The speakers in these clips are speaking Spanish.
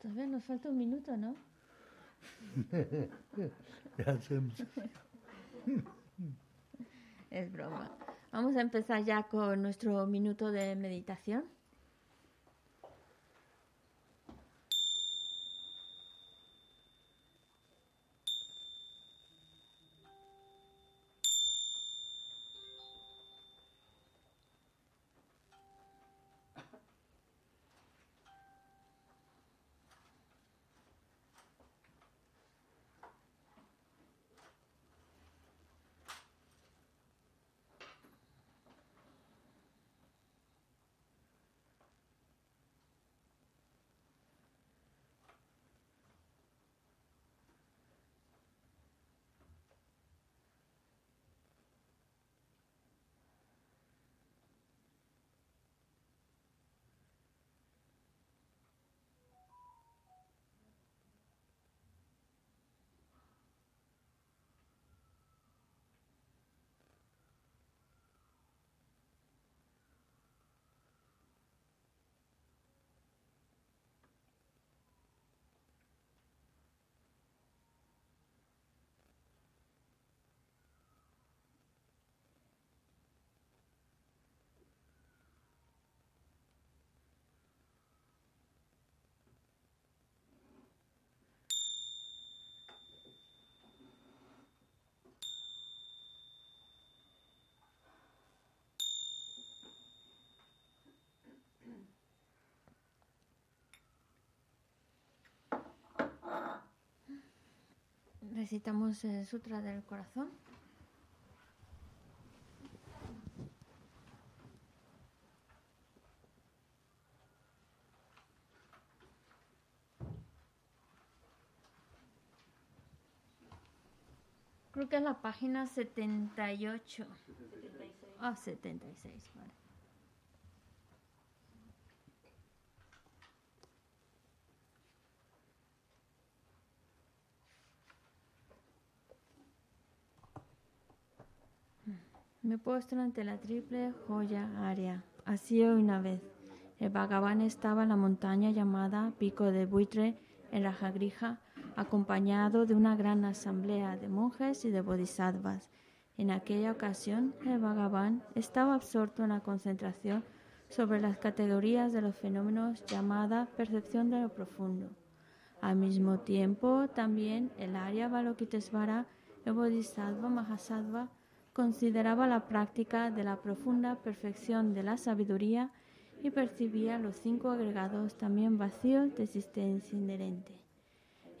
Todavía nos falta un minuto, ¿no? es broma. Vamos a empezar ya con nuestro minuto de meditación. Recitamos el Sutra del Corazón. Creo que es la página 78. 76. Ah, 76, vale. Me postro ante la triple joya área. Así una vez. El Bhagavan estaba en la montaña llamada Pico de Buitre, en Rajagrija, acompañado de una gran asamblea de monjes y de bodhisattvas. En aquella ocasión, el Bhagavan estaba absorto en la concentración sobre las categorías de los fenómenos llamada percepción de lo profundo. Al mismo tiempo, también el Arya Balokitesvara, el Bodhisattva Mahasattva, consideraba la práctica de la profunda perfección de la sabiduría y percibía los cinco agregados también vacíos de existencia inherente.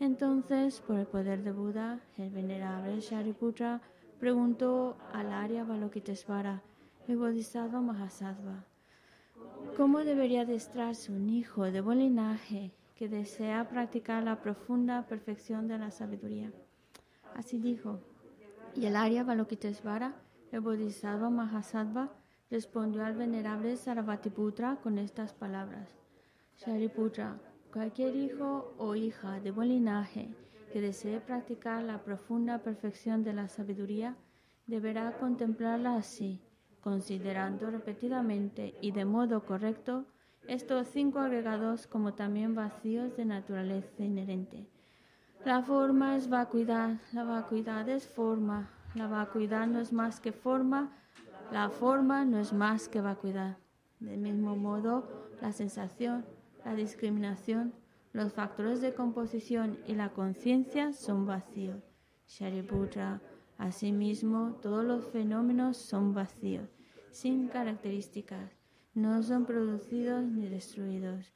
Entonces, por el poder de Buda, el venerable Shariputra preguntó al Arya Balokitesvara, el Bodhisattva Mahasattva, ¿cómo debería adestrarse un hijo de buen linaje que desea practicar la profunda perfección de la sabiduría? Así dijo, y el Arya Balokitesvara, el Bodhisattva Mahasattva, respondió al venerable Sarvatiputra con estas palabras. Shariputra, cualquier hijo o hija de buen linaje que desee practicar la profunda perfección de la sabiduría, deberá contemplarla así, considerando repetidamente y de modo correcto estos cinco agregados como también vacíos de naturaleza inherente la forma es vacuidad, la vacuidad es forma, la vacuidad no es más que forma, la forma no es más que vacuidad. Del mismo modo, la sensación, la discriminación, los factores de composición y la conciencia son vacíos. Shariputra, asimismo, todos los fenómenos son vacíos, sin características, no son producidos ni destruidos.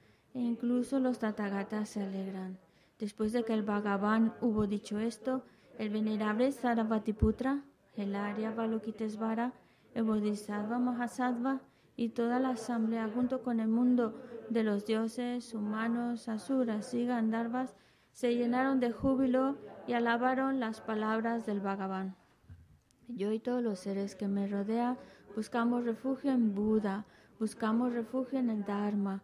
E incluso los Tathagatas se alegran. Después de que el Bhagavan hubo dicho esto, el venerable Sarabhatiputra, el Arya Balokitesvara, el Bodhisattva Mahasattva y toda la asamblea junto con el mundo de los dioses, humanos, asuras y gandharvas se llenaron de júbilo y alabaron las palabras del Bhagavan. Yo y todos los seres que me rodean buscamos refugio en Buda, buscamos refugio en el Dharma,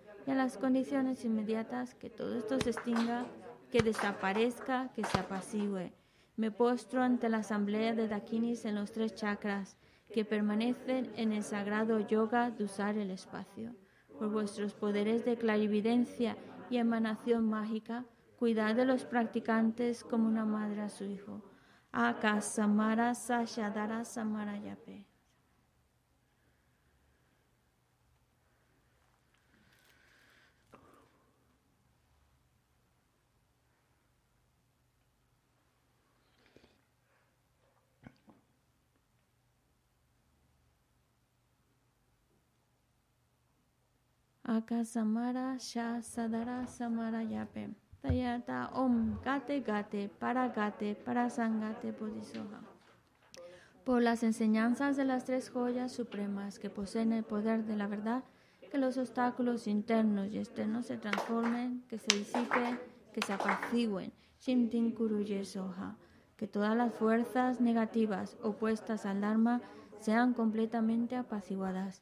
y a las condiciones inmediatas, que todo esto se extinga, que desaparezca, que se apacigüe. Me postro ante la asamblea de Dakinis en los tres chakras, que permanecen en el sagrado yoga de usar el espacio. Por vuestros poderes de clarividencia y emanación mágica, cuidad de los practicantes como una madre a su hijo. Akasamara Sashadara Samarayape. Akasamara Sha Sadara Samara Yape. Tayata Om Gate Gate Para Gate Para Sangate Bodhisoha. Por las enseñanzas de las tres joyas supremas que poseen el poder de la verdad, que los obstáculos internos y externos se transformen, que se disipen, que se apacigüen. Shintin Kuruye Soha. Que todas las fuerzas negativas opuestas al Dharma sean completamente apaciguadas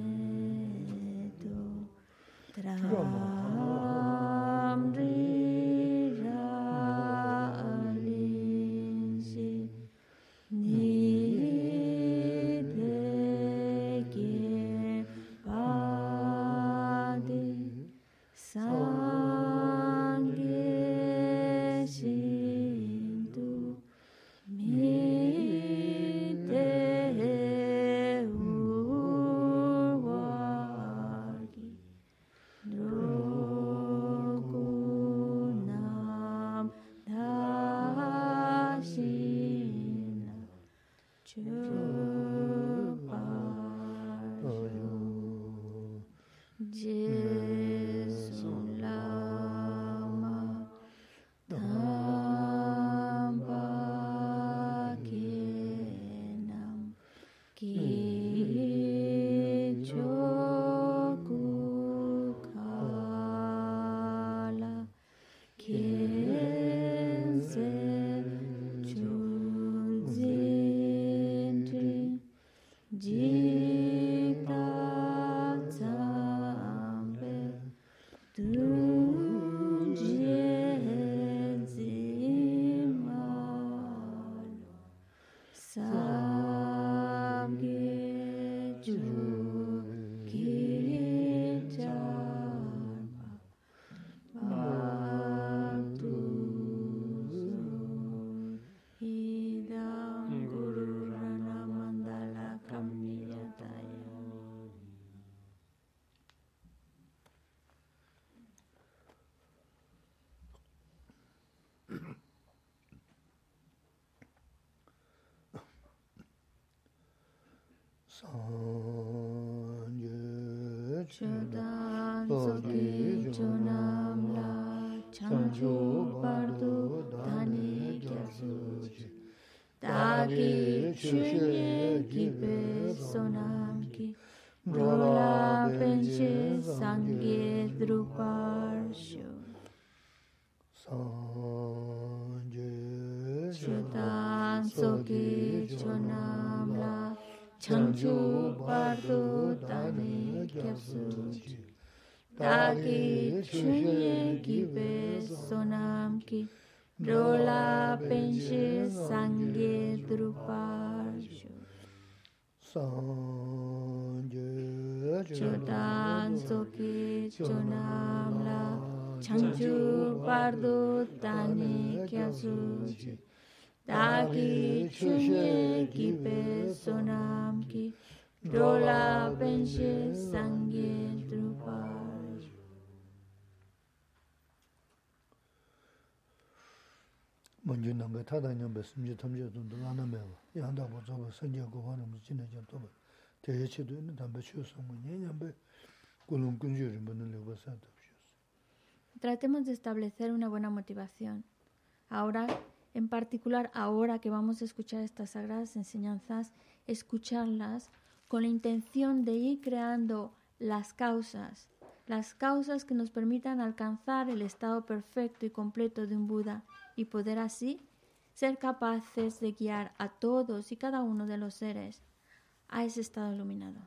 Ni ki rola penche sangye druparjo sangye chodan soki chonamla chanchu pardo tani kya suji dagi chunye ki pe sonam ki rola penche sangye druparjo 먼저 남가 타다냐면 심지 탐지도 나나매와 양다고 저거 선제 고하는 무 지내죠 또 대체도 있는 담배 치우서 뭐 냐냐배 꿀은 꾼주를 뭐는 레버사도 Tratemos de establecer una buena motivación. Ahora, en particular, ahora que vamos a escuchar estas sagradas enseñanzas, escucharlas con la intención de ir creando las causas, las causas que nos permitan alcanzar el estado perfecto y completo de un Buda y poder así ser capaces de guiar a todos y cada uno de los seres a ese estado iluminado.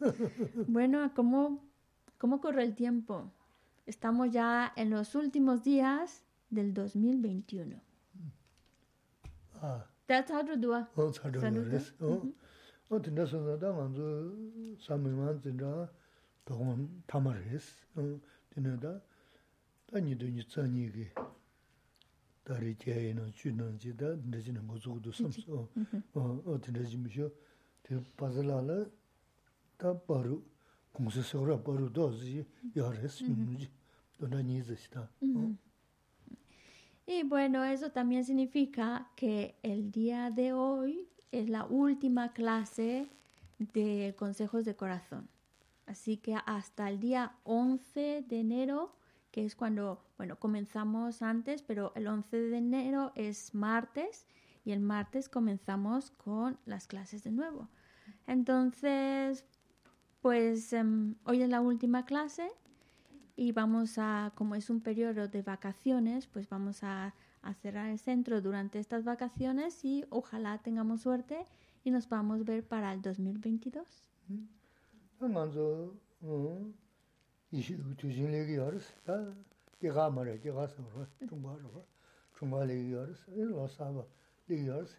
Bueno, ¿cómo, ¿cómo corre el tiempo? Estamos ya en los últimos días del 2021. Ah. 어 어떻게 지미쇼 그 바슬라라 다 바로 공세서라 바로 도지 야레스 민지 너나 니즈시다 어 Y bueno, eso también significa que el día de hoy es la última clase de consejos de corazón. Así que hasta el día 11 de enero, que es cuando, bueno, comenzamos antes, pero el 11 de enero es martes y el martes comenzamos con las clases de nuevo. Entonces, pues em, hoy es la última clase y vamos a, como es un periodo de vacaciones, pues vamos a, a cerrar el centro durante estas vacaciones y ojalá tengamos suerte y nos podamos ver para el 2022. 먼저 어 이시 주진력이 알았어. 다 내가 말해. 내가 서로 중발로 중발이 알았어. 일로 사봐. 이 알았어.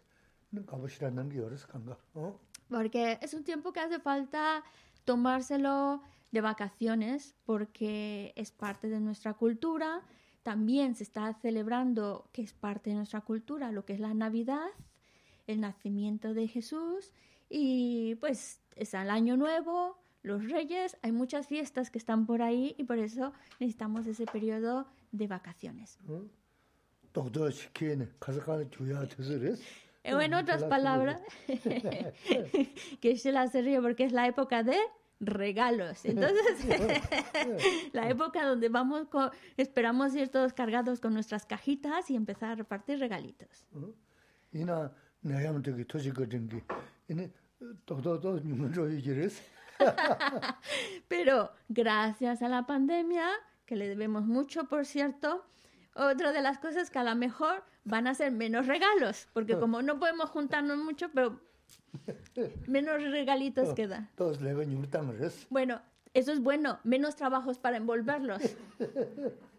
는 가보시라는 게 알았어. 간가. 어? Porque es un tiempo que hace falta tomárselo de vacaciones porque es parte de nuestra cultura. También se está celebrando, que es parte de nuestra cultura, lo que es la Navidad, el nacimiento de Jesús y pues es el año nuevo, los reyes, hay muchas fiestas que están por ahí y por eso necesitamos ese periodo de vacaciones. 어? En otras palabras, que se la se ríe porque es la época de regalos. Entonces, la época donde vamos, esperamos ir todos cargados con nuestras cajitas y empezar a repartir regalitos. Pero gracias a la pandemia, que le debemos mucho, por cierto, otra de las cosas que a lo mejor van a ser menos regalos, porque como no podemos juntarnos mucho, pero menos regalitos queda. Bueno, eso es bueno, menos trabajos para envolverlos.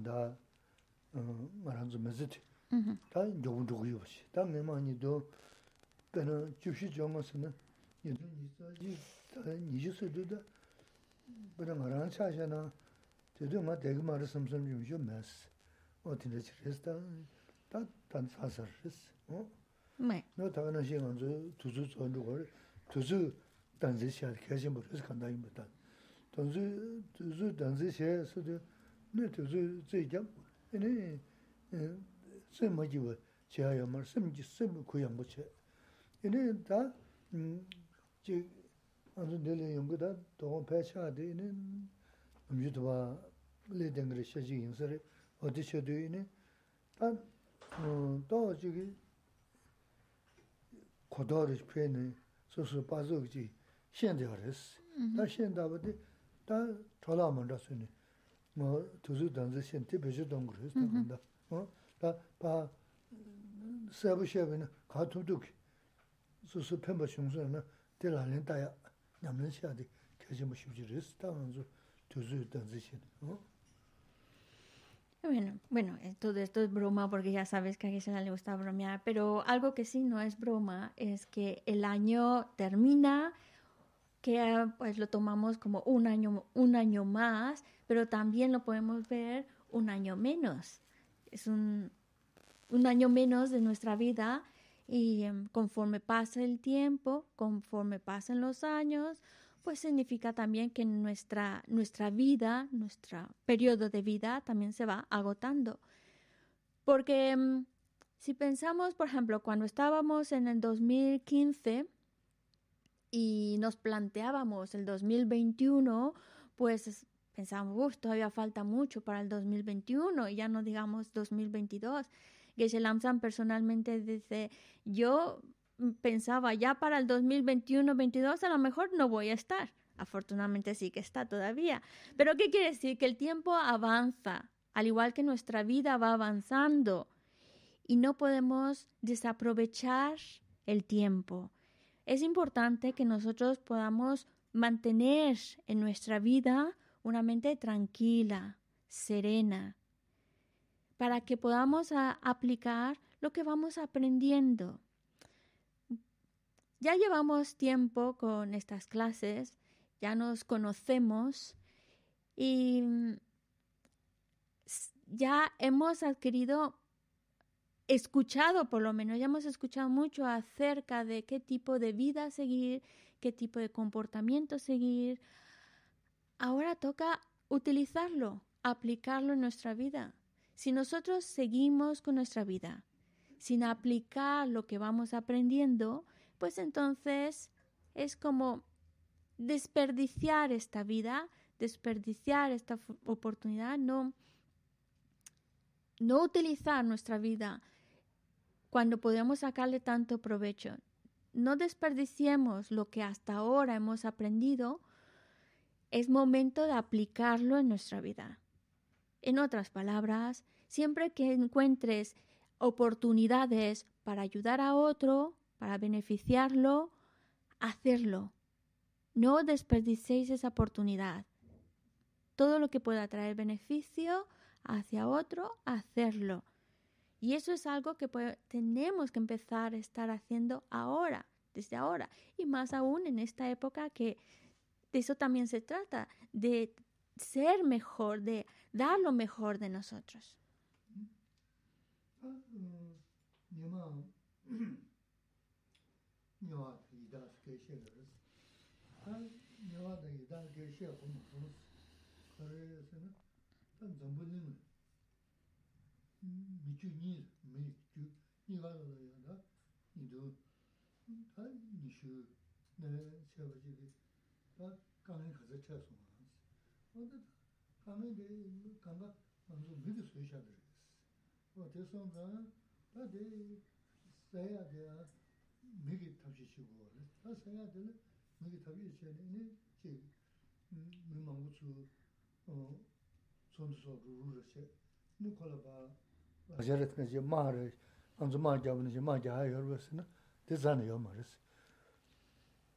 알 말아서 메즈티. 음. 다 좋은고요. 다 매만이도 그는 주시 정어서는 이제 이제 니주스도다. 그런 말안 차잖아. 저도 막 대고 말을 섬섬 좀 메스. 어떻게 됐다. 다 단사서 어? 네. 너 다가나 신기 두주 좋은고 tuzu danzi xia kiaxin bu risi kanda yin bu dan. Tuzu, tuzu danzi xia sudu, ne tuzu zui gyam, ene, sim ma jiwa xia ya mar, sim ji sim ku yang bu xia. Ene da, ji, anzu nili yungu da, dogon pai xia di, ene, umju tuwa li dengri xia ji yin sari, odi xia du, ene, da, da, jigi, kodari xia ne, 소소 빠져지 현대화 했어. 다 현대화데 다 돌아만 갔으니 뭐 두주 단지 현대 배주 동그를 했다 간다. 어? 다바 서브셰브는 가투도 소소 펜바 흉서는 될라는 다야 남는 시야데 계속 뭐 쉽지를 했다면서 두주 단지 현. 어? Bueno, bueno, eh, todo esto es broma porque ya sabes que a Gisela le gusta bromear, pero algo que sí no es broma es que el año termina, que pues lo tomamos como un año, un año más, pero también lo podemos ver un año menos. Es un, un año menos de nuestra vida y em, conforme pasa el tiempo, conforme pasan los años, pues significa también que nuestra, nuestra vida, nuestro periodo de vida también se va agotando. Porque mm, si pensamos, por ejemplo, cuando estábamos en el 2015 y nos planteábamos el 2021, pues pensábamos, todavía falta mucho para el 2021 y ya no digamos 2022. Geshe Lamsan personalmente dice, yo pensaba ya para el 2021-22 a lo mejor no voy a estar. Afortunadamente sí que está todavía. Pero ¿qué quiere decir? Que el tiempo avanza, al igual que nuestra vida va avanzando y no podemos desaprovechar el tiempo. Es importante que nosotros podamos mantener en nuestra vida una mente tranquila, serena, para que podamos aplicar lo que vamos aprendiendo. Ya llevamos tiempo con estas clases, ya nos conocemos y mm, ya hemos adquirido, escuchado por lo menos, ya hemos escuchado mucho acerca de qué tipo de vida seguir, qué tipo de comportamiento seguir. Ahora toca utilizarlo, aplicarlo en nuestra vida. Si nosotros seguimos con nuestra vida sin aplicar lo que vamos aprendiendo, pues entonces es como desperdiciar esta vida, desperdiciar esta oportunidad, no, no utilizar nuestra vida cuando podemos sacarle tanto provecho. No desperdiciemos lo que hasta ahora hemos aprendido. Es momento de aplicarlo en nuestra vida. En otras palabras, siempre que encuentres oportunidades para ayudar a otro, para beneficiarlo, hacerlo. No desperdicéis esa oportunidad. Todo lo que pueda traer beneficio hacia otro, hacerlo. Y eso es algo que tenemos que empezar a estar haciendo ahora, desde ahora. Y más aún en esta época que de eso también se trata, de ser mejor, de dar lo mejor de nosotros. mi chu nyi, mi chu nyi ga la ya da, nyi do, ta nyi shu, nara che ba chi ki, ta kangen kaza che su ma hansi. Oda ta kangen de, kanga manzo mi di sui sha dhiri esi. O te son ka, ta de, saya de, mi ki tabshi chi go wale, ta saya de, mi ki tabshi che ne, ne, chi, mi mangu tsu, son tsu so ru ru ra che, ni kola ba, bā lā shē rē tē nē jē mā rē, ānzu mā jā wā nē jē mā jā yā rō sē nē, tē zā nē yō mā rē sē.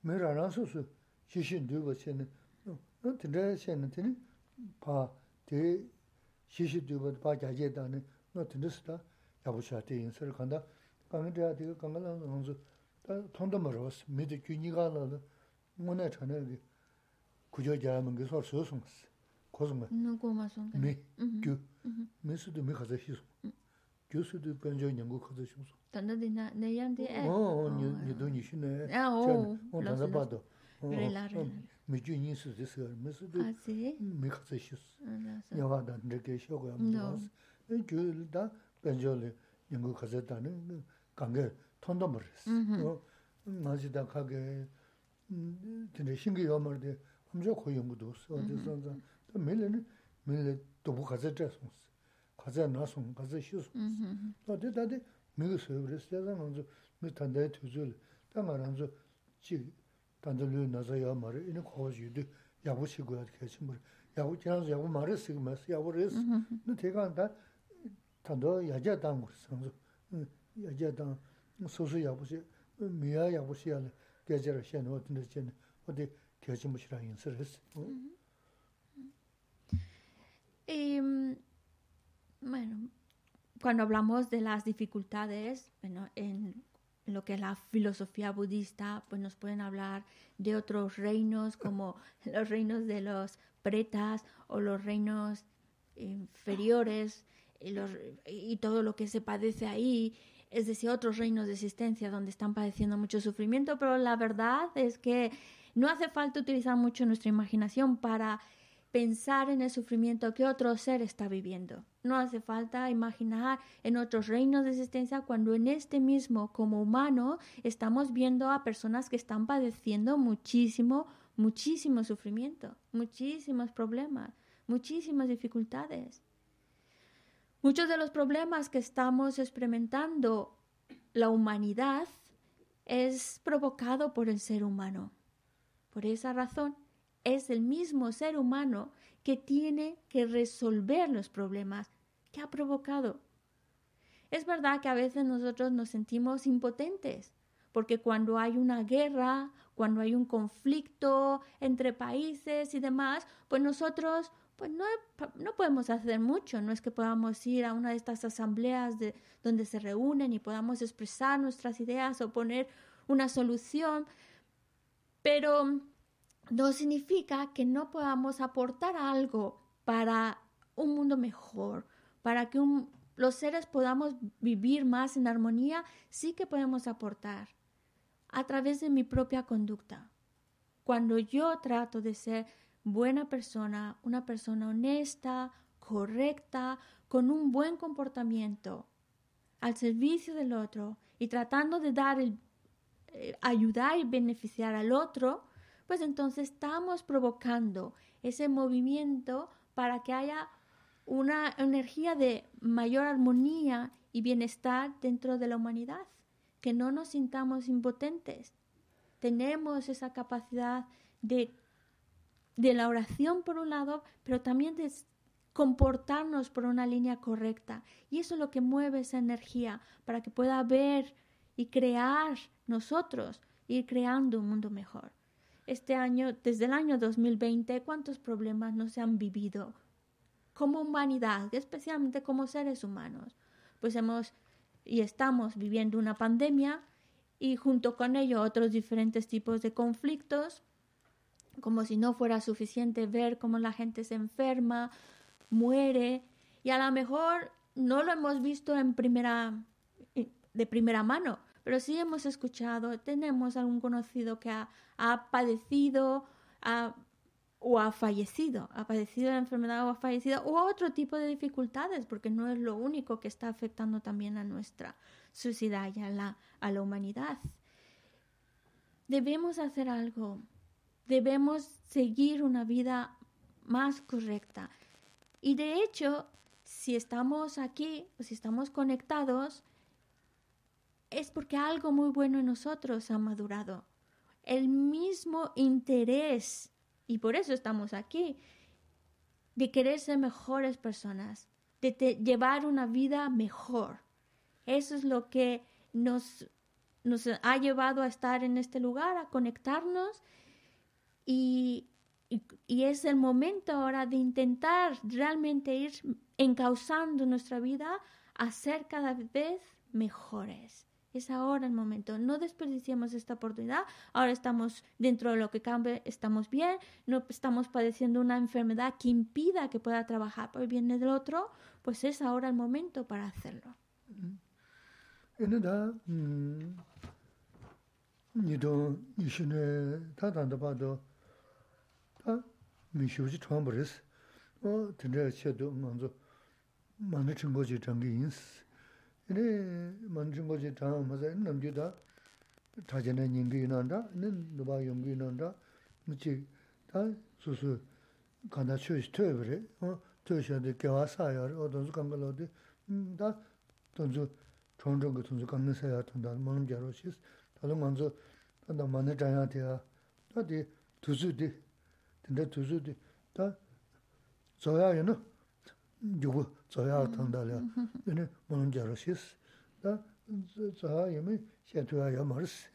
Mē rā rā sō sō shī shī ndū bā shē nē, tē rē shē nē tē nē, pā tē shī shī ndū bā pā jā jē tā nē, nō tē nē sē tā, 야부샤 때 인서를 간다. 강은데야 되게 강가는 선수 다 통도 멀었어. 미드 균이가 나도 뭐네 전에 구조 자면 그 소리 소송스. 고스마. 누구 마송. 미. 규. 미스도 미 가서 희소. 교수도 변조 연구 가서 희소. 단다디나 내양데 어, 니 니도 니시네. 아, 오. 어, 단다 봐도. 레라레. 미주 인스 됐어. 미스도 아지. 미 가서 희소. 알았어. 야와다 이렇게 쇼고야. 그 줄다 벤조리 연구 가졌다는 관계 통도 모르겠어. 나지다 가게 근데 신기 요마데 엄청 고유 연구도 없어. 그래서 또 밀레는 밀레 또 가졌잖아. 가자 나서 가자 쉬어. 또 대다데 미그 서브레스가 먼저 미탄데 투줄 당하란서 지 단들로 나서야 말이 이는 거지도 야부시고야 계신 뭐 야부 지나서 야부 말했어. 야부를 너 대가 다 단도 야자 당 그래서 야자 당 소소 야부시 미야 야부시야 계절 시에 어떤 데 어디 겨지무시라 인사를 했어. Y bueno, cuando hablamos de las dificultades, bueno, en lo que es la filosofía budista, pues nos pueden hablar de otros reinos como los reinos de los pretas o los reinos inferiores y, los, y todo lo que se padece ahí, es decir, otros reinos de existencia donde están padeciendo mucho sufrimiento, pero la verdad es que no hace falta utilizar mucho nuestra imaginación para pensar en el sufrimiento que otro ser está viviendo. No hace falta imaginar en otros reinos de existencia cuando en este mismo, como humano, estamos viendo a personas que están padeciendo muchísimo, muchísimo sufrimiento, muchísimos problemas, muchísimas dificultades. Muchos de los problemas que estamos experimentando la humanidad es provocado por el ser humano. Por esa razón, es el mismo ser humano que tiene que resolver los problemas que ha provocado. Es verdad que a veces nosotros nos sentimos impotentes, porque cuando hay una guerra, cuando hay un conflicto entre países y demás, pues nosotros pues no, no podemos hacer mucho, no es que podamos ir a una de estas asambleas de, donde se reúnen y podamos expresar nuestras ideas o poner una solución, pero no significa que no podamos aportar algo para un mundo mejor, para que los seres podamos vivir más en armonía, sí que podemos aportar a través de mi propia conducta. Cuando yo trato de ser buena persona, una persona honesta, correcta, con un buen comportamiento, al servicio del otro y tratando de dar el, eh, ayudar y beneficiar al otro, pues entonces estamos provocando ese movimiento para que haya una energía de mayor armonía y bienestar dentro de la humanidad, que no nos sintamos impotentes. Tenemos esa capacidad de de la oración por un lado, pero también de comportarnos por una línea correcta. Y eso es lo que mueve esa energía para que pueda ver y crear nosotros, ir creando un mundo mejor. Este año, desde el año 2020, ¿cuántos problemas no se han vivido como humanidad, especialmente como seres humanos? Pues hemos y estamos viviendo una pandemia y junto con ello otros diferentes tipos de conflictos como si no fuera suficiente ver cómo la gente se enferma, muere, y a lo mejor no lo hemos visto en primera, de primera mano, pero sí hemos escuchado, tenemos algún conocido que ha, padecido o ha fallecido, ha padecido la enfermedad o ha fallecido, o otro tipo de dificultades, porque no es lo único que está afectando también a nuestra sociedad y a la, a la humanidad. Debemos hacer algo, debemos seguir una vida más correcta. Y de hecho, si estamos aquí o si estamos conectados, es porque algo muy bueno en nosotros ha madurado. El mismo interés, y por eso estamos aquí, de querer ser mejores personas, de llevar una vida mejor. Eso es lo que nos, ha llevado a estar en este lugar, a conectarnos y, y, es el momento ahora de intentar realmente ir encauzando nuestra vida a ser cada vez mejores. Es ahora el momento. No desperdiciemos esta oportunidad. Ahora estamos dentro de lo que cambie, estamos bien. No estamos padeciendo una enfermedad que impida que pueda trabajar por el bien del otro. Pues es ahora el momento para hacerlo. 네 먼저 뭐지 다 맞아 남주다 자전에 님비 난다 네 누가 용비 난다 뭐지 다 수수 간다 추시 퇴버리 어 퇴셔데 겨와사야 어떤 수 간걸어디 음다 돈주 총종 그 돈주 간는 사야 돈다 뭐는 자로시 다른 먼저 단다 만에 자야 돼야 다디 두수디 근데 두수디 다 저야에는 yugu tsaya tangdala, yane manum jarashis, da tsaya yame shetuya yamaris,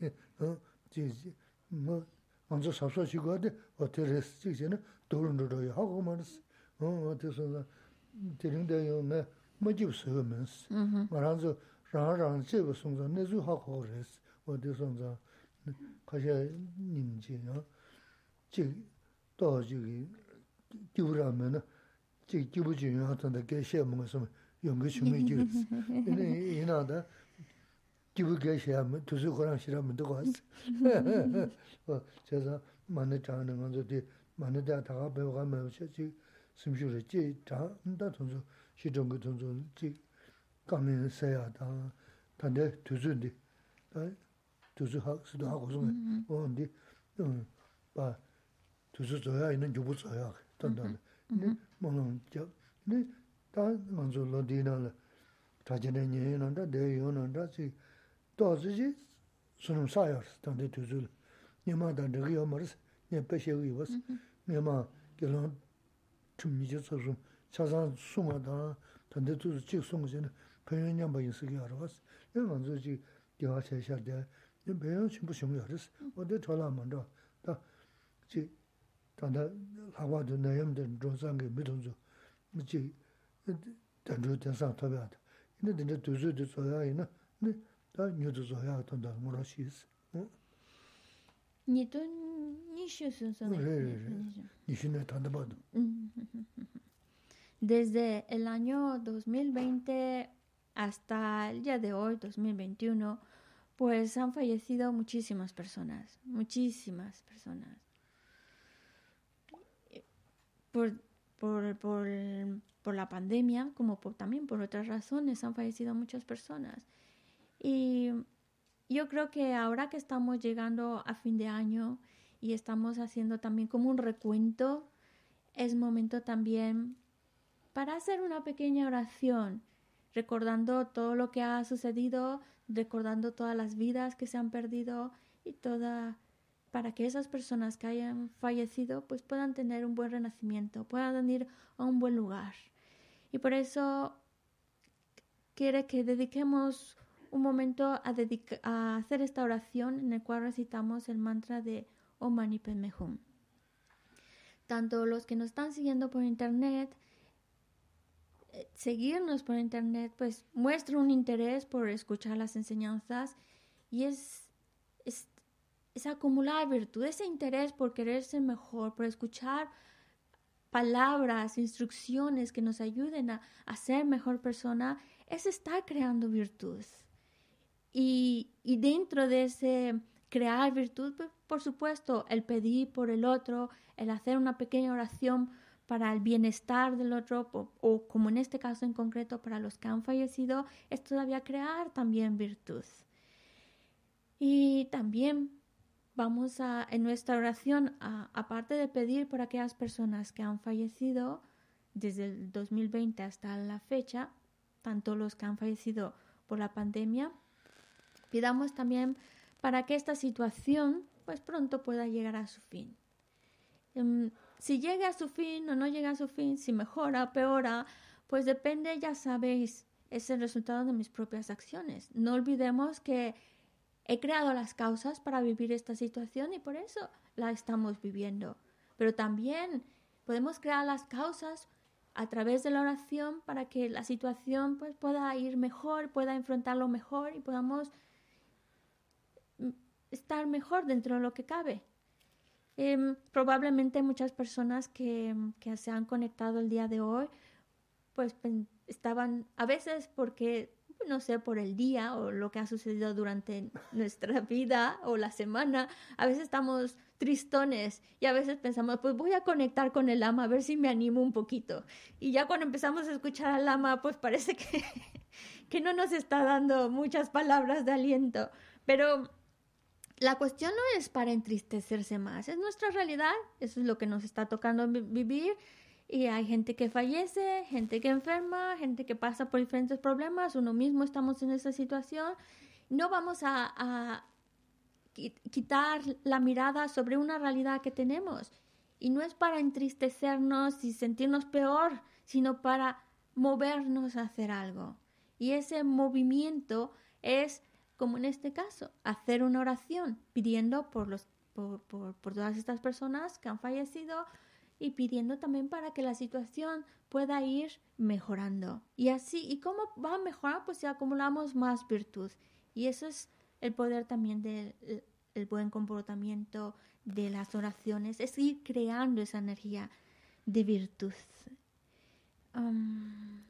manzo sapsa shigwaade wate res, chik shene dorun dodo ya hago maris, wate sonza, tiringda yame majib sayo mens, mm-hmm. maranzo rang rang cheba sonza nezu hago res, wate sonza kasha nimchi, chik, toho chigi, gyurame na, chik jibu chi yuwa tanda kaya shaya munga suma yunga shumi jibu. Ina da jibu kaya shaya munga tusu korang shira munga kwaas. Chasa mani chana nga zo di mani da taga bayo ka mayo shaya chik simshu ra chi chana da tunzu shi chunga tunzu chik kami saya tanga tanda tusu di tusu hak sido hak usunga ondi ba tusu zoya ina jibu zoya tanda māngāng nē tā ngānsu lō dī nā lā chāchā nē nyē nā tā dē yō nā tā sī tō sī jī sunum sā yā rā tā ndē tū sū lā nyē mā tā ndē yō mā rā sī nyē pē shē yō sī nyē mā kī lō chūm nī jī sō rūm chā sā sū ngā tā tā ndē tū sū chīk sū ngā sī nā pē yō nyā bā yī sī kī yā rā sī nyē ngānsu jī kī wā chā yā shā dē nyē pē yō shī pū shī ngā yā rā sī wā dē tō lā mā rā tā jī tanda lakwa tu nayam ten. Ina tu ina, nyu tu tanda ngurā shīs. Nitu nishu? Re, mm. Desde el año 2020 hasta el día de hoy, 2021, pues han fallecido muchísimas personas, muchísimas personas por, por, por, por la pandemia, como también por otras razones, han fallecido muchas personas. Y yo creo que ahora que estamos llegando a fin de año y estamos haciendo también como un recuento, es momento también para hacer una pequeña oración, recordando todo lo que ha sucedido, recordando todas las vidas que se han perdido y toda para que esas personas que hayan fallecido pues puedan tener un buen renacimiento, puedan ir a un buen lugar. Y por eso quiere que dediquemos un momento a, a hacer esta oración en el cual recitamos el mantra de Om Mani Padme Hum. Tanto los que nos están siguiendo por internet, eh, seguirnos por internet, pues muestra un interés por escuchar las enseñanzas y es, es acumular virtud, ese interés por querer ser mejor, por escuchar palabras, instrucciones que nos ayuden a, ser mejor persona, es estar creando virtud. Y, y dentro de ese crear virtud, pues, por supuesto, el pedir por el otro, el hacer una pequeña oración para el bienestar del otro, o, o, como en este caso en concreto para los que han fallecido, es todavía crear también virtud. Y también vamos a, en nuestra oración, aparte de pedir por aquellas personas que han fallecido desde el 2020 hasta la fecha, tanto los que han fallecido por la pandemia, pidamos también para que esta situación pues pronto pueda llegar a su fin. Um, si llega a su fin o no llega a su fin, si mejora o peora, pues depende, ya sabéis, es el resultado de mis propias acciones. No olvidemos que He creado las causas para vivir esta situación y por eso la estamos viviendo. Pero también podemos crear las causas a través de la oración para que la situación pues, pueda ir mejor, pueda enfrentarlo mejor y podamos mm, estar mejor dentro de lo que cabe. Eh, probablemente muchas personas que, que, se han conectado el día de hoy, pues estaban a veces porque no sé, por el día o lo que ha sucedido durante nuestra vida o la semana. A veces estamos tristones y a veces pensamos, pues voy a conectar con el ama a ver si me animo un poquito. Y ya cuando empezamos a escuchar al ama, pues parece que, que no nos está dando muchas palabras de aliento. Pero la cuestión no es para entristecerse más, es nuestra realidad, eso es lo que nos está tocando vivir y hay gente que fallece, gente que enferma, gente que pasa por diferentes problemas, uno mismo estamos en esa situación. No vamos a, quitar la mirada sobre una realidad que tenemos. Y no es para entristecernos y sentirnos peor, sino para movernos a hacer algo. Y ese movimiento es, como en este caso, hacer una oración pidiendo por, los, por, por todas estas personas que han fallecido, y pidiendo también para que la situación pueda ir mejorando. Y así, ¿y cómo va a mejorar? Pues si acumulamos más virtud. Y eso es el poder también del el buen comportamiento de las oraciones, es ir creando esa energía de virtud. Um,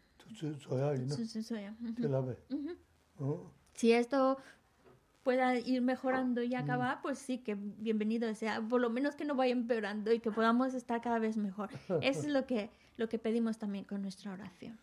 si esto pueda ir mejorando y acabar, pues sí, que bienvenido sea, por lo menos que no vaya empeorando y que podamos estar cada vez mejor. Eso es lo que, lo que pedimos también con nuestra oración.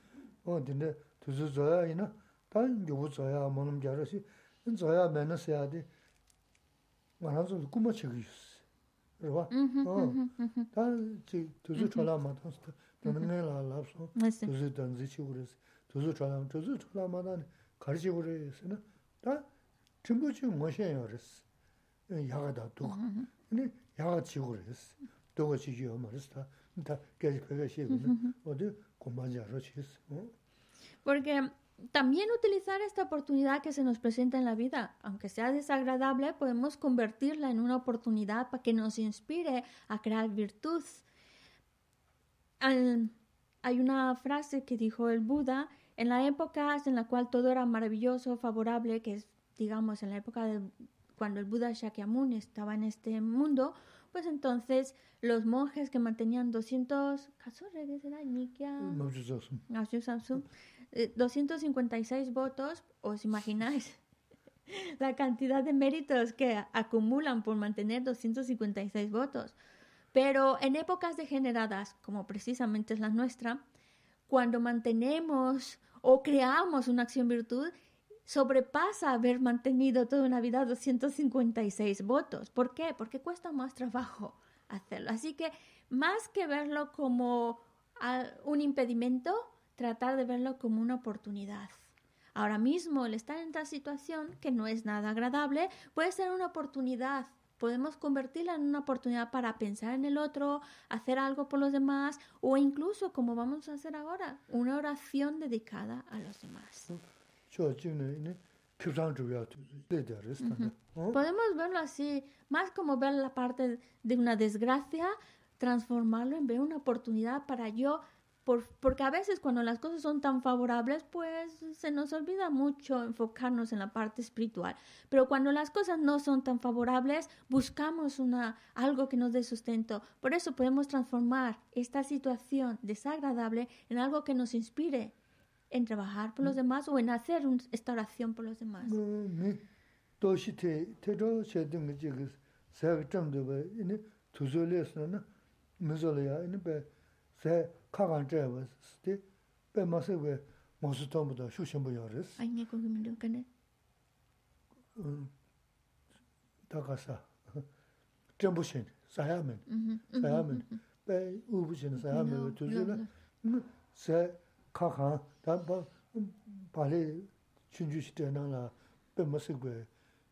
Yoris, yaga da yaga chigo yoris, ta, gaji pega shigo, odi. Porque también utilizar esta oportunidad que se nos presenta en la vida, aunque sea desagradable, podemos convertirla en una oportunidad para que nos inspire a crear virtud. Al, hay una frase que dijo el Buda, en la época en la cual todo era maravilloso, favorable, que es digamos, en la época de cuando el Buda Shakyamuni estaba en este mundo, pues entonces los monjes que mantenían 200, 256 eh, votos, os imagináis la cantidad de méritos que acumulan por mantener 256 votos. Pero en épocas degeneradas, como precisamente es la nuestra, cuando mantenemos o creamos una acción virtud, sobrepasa haber mantenido toda una vida 256 votos. ¿Por qué? Porque cuesta más trabajo hacerlo. Así que más que verlo como un impedimento, tratar de verlo como una oportunidad. Ahora mismo el estar en esta situación, que no es nada agradable, puede ser una oportunidad. Podemos convertirla en una oportunidad para pensar en el otro, hacer algo por los demás o incluso, como vamos a hacer ahora, una oración dedicada a los demás. Podemos verlo así, más como ver la parte de una desgracia, transformarlo en ver una oportunidad para yo porque a veces cuando las cosas son tan favorables, pues se nos olvida mucho enfocarnos en la parte espiritual. Pero cuando las cosas no son tan favorables, buscamos una, algo que nos dé sustento. Por eso podemos transformar esta situación desagradable en algo que nos inspire en trabajar por los demás o en hacer una restauración por los demás. 도시 테 테도 쉐딩 그지 그 사그점도 봐 이니 두졸레스는 무졸이야 이니 배세 카간제 버스티 배 마세 왜 모스 톰보다 쇼신 보여레스 아니 거기 민도 간에 음 다가사 점부신 사야면 사야면 배 우부신 사야면 두졸레 세 kā khāng, tā pāli chūnchū shi tē nāng lā bē mā sīk bē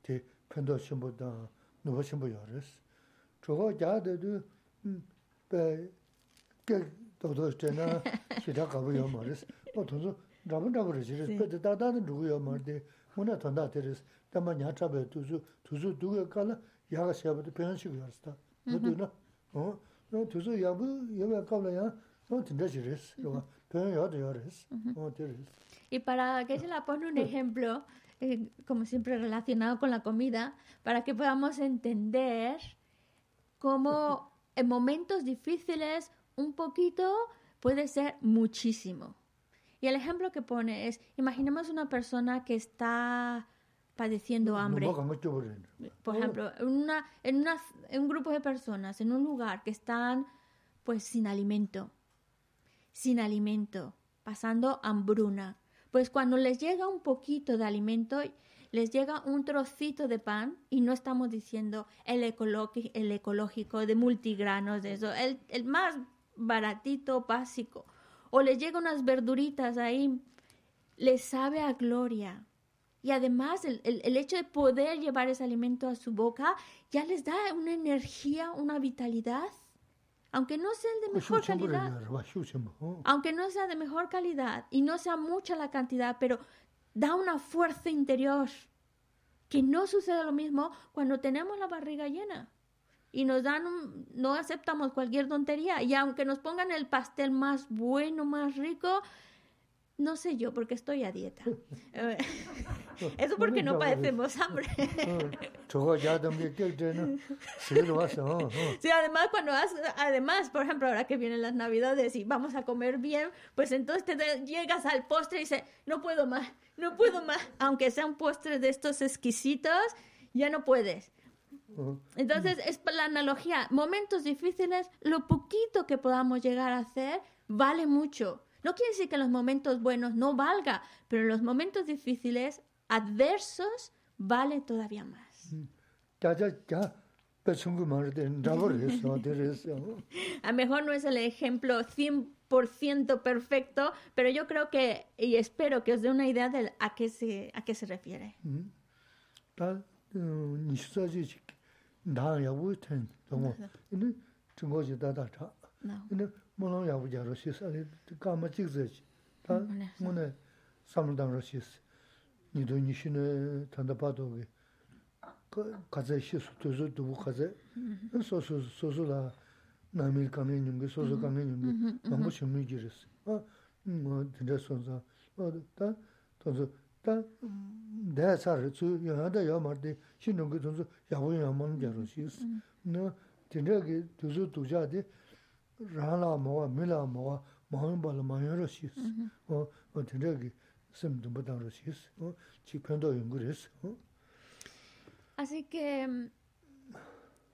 tē pēntō shimbō dāng nūpa shimbō yā rēs. Chōgō jā tē tū bē kē tōtō shi tē nāng shi tā kāpō yā mā rēs. Pō tō tō rāpa rāpa rēs rēs, bē tē tā tā tā rūgu yā mā rē, mū nā tōndā tē rēs, tā mā nyā chā bē tū sū, tū sū tū kē kā lā yā kā shiā bē tē pēyān shi kū yā rēs tā. Mū tū nā, tū sū yā bū yā bē kā lā yā, tō tindā shi rēs, Y para que se la pone un ejemplo, eh, como siempre relacionado con la comida, para que podamos entender cómo en momentos difíciles un poquito puede ser muchísimo. Y el ejemplo que pone es, imaginemos una persona que está padeciendo hambre. Por ejemplo, en, una, en, una, en un grupo de personas, en un lugar que están pues sin alimento, sin alimento, pasando hambruna. Pues cuando les llega un poquito de alimento, les llega un trocito de pan y no estamos diciendo el, el ecológico de multigranos, de eso, el, el más baratito, básico, o le llega unas verduritas ahí, le sabe a gloria. Y además el, el, hecho de poder llevar ese alimento a su boca ya les da una energía, una vitalidad. Aunque no sea de mejor calidad. Aunque no sea de mejor calidad y no sea mucha la cantidad, pero da una fuerza interior. Que no sucede lo mismo cuando tenemos la barriga llena y nos dan un, no aceptamos cualquier tontería y aunque nos pongan el pastel más bueno, más rico, no sé yo porque estoy a dieta. Eso porque no padecemos hambre. sí, además cuando además, por ejemplo, ahora que vienen las Navidades y vamos a comer bien, pues entonces te llegas al postre y dices, no puedo más, no puedo más, aunque sea un postre de estos exquisitos, ya no puedes. Entonces, es la analogía. Momentos difíciles, lo poquito que podamos llegar a hacer vale mucho. No quiere decir que los momentos buenos no valga, pero los momentos difíciles, adversos, vale todavía más. A lo mejor no es el ejemplo 100% perfecto, pero yo creo que, y espero que os dé una idea de a qué se, a qué se refiere. dā 몰랑 야부 자로 시스 아니 까마 찍지 다 뭐네 삼르당 러시스 니도 니시네 탄다바도 그 가제 시스 도저 두부 가제 소소 소소라 남일 가면 용게 소소 가면 용게 너무 심미 지르스 아뭐 진짜 소자 어다 도저 다 대사를 주 여하다 여마데 신동게 도저 야부 야만 자로 시스 너 진짜게 도저 도자데 mō wā, mī lā mō wā, mā yā mbā lā mā yā rō shī sī wā tīndā kī sīm tū mbā tā rō shī sī chī pēntō yung gu rī sī Así que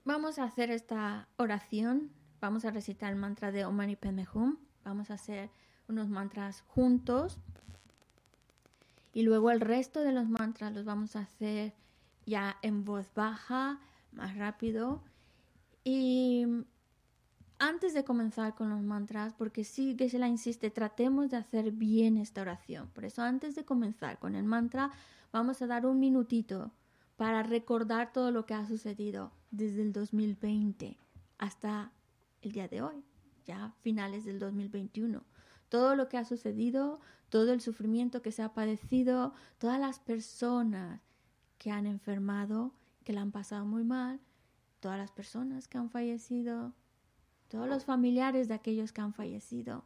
vamos a hacer esta oración, vamos a recitar el mantra de Om Mani Padme Hum, vamos a hacer unos mantras juntos. Y luego el resto de los mantras los vamos a hacer ya en voz baja, más rápido. Y antes de comenzar con los mantras, porque sí que se la insiste, tratemos de hacer bien esta oración. Por eso antes de comenzar con el mantra, vamos a dar un minutito para recordar todo lo que ha sucedido desde el 2020 hasta el día de hoy, ya finales del 2021. Todo lo que ha sucedido, todo el sufrimiento que se ha padecido, todas las personas que han enfermado, que la han pasado muy mal, todas las personas que han fallecido, todos los familiares de aquellos que han fallecido.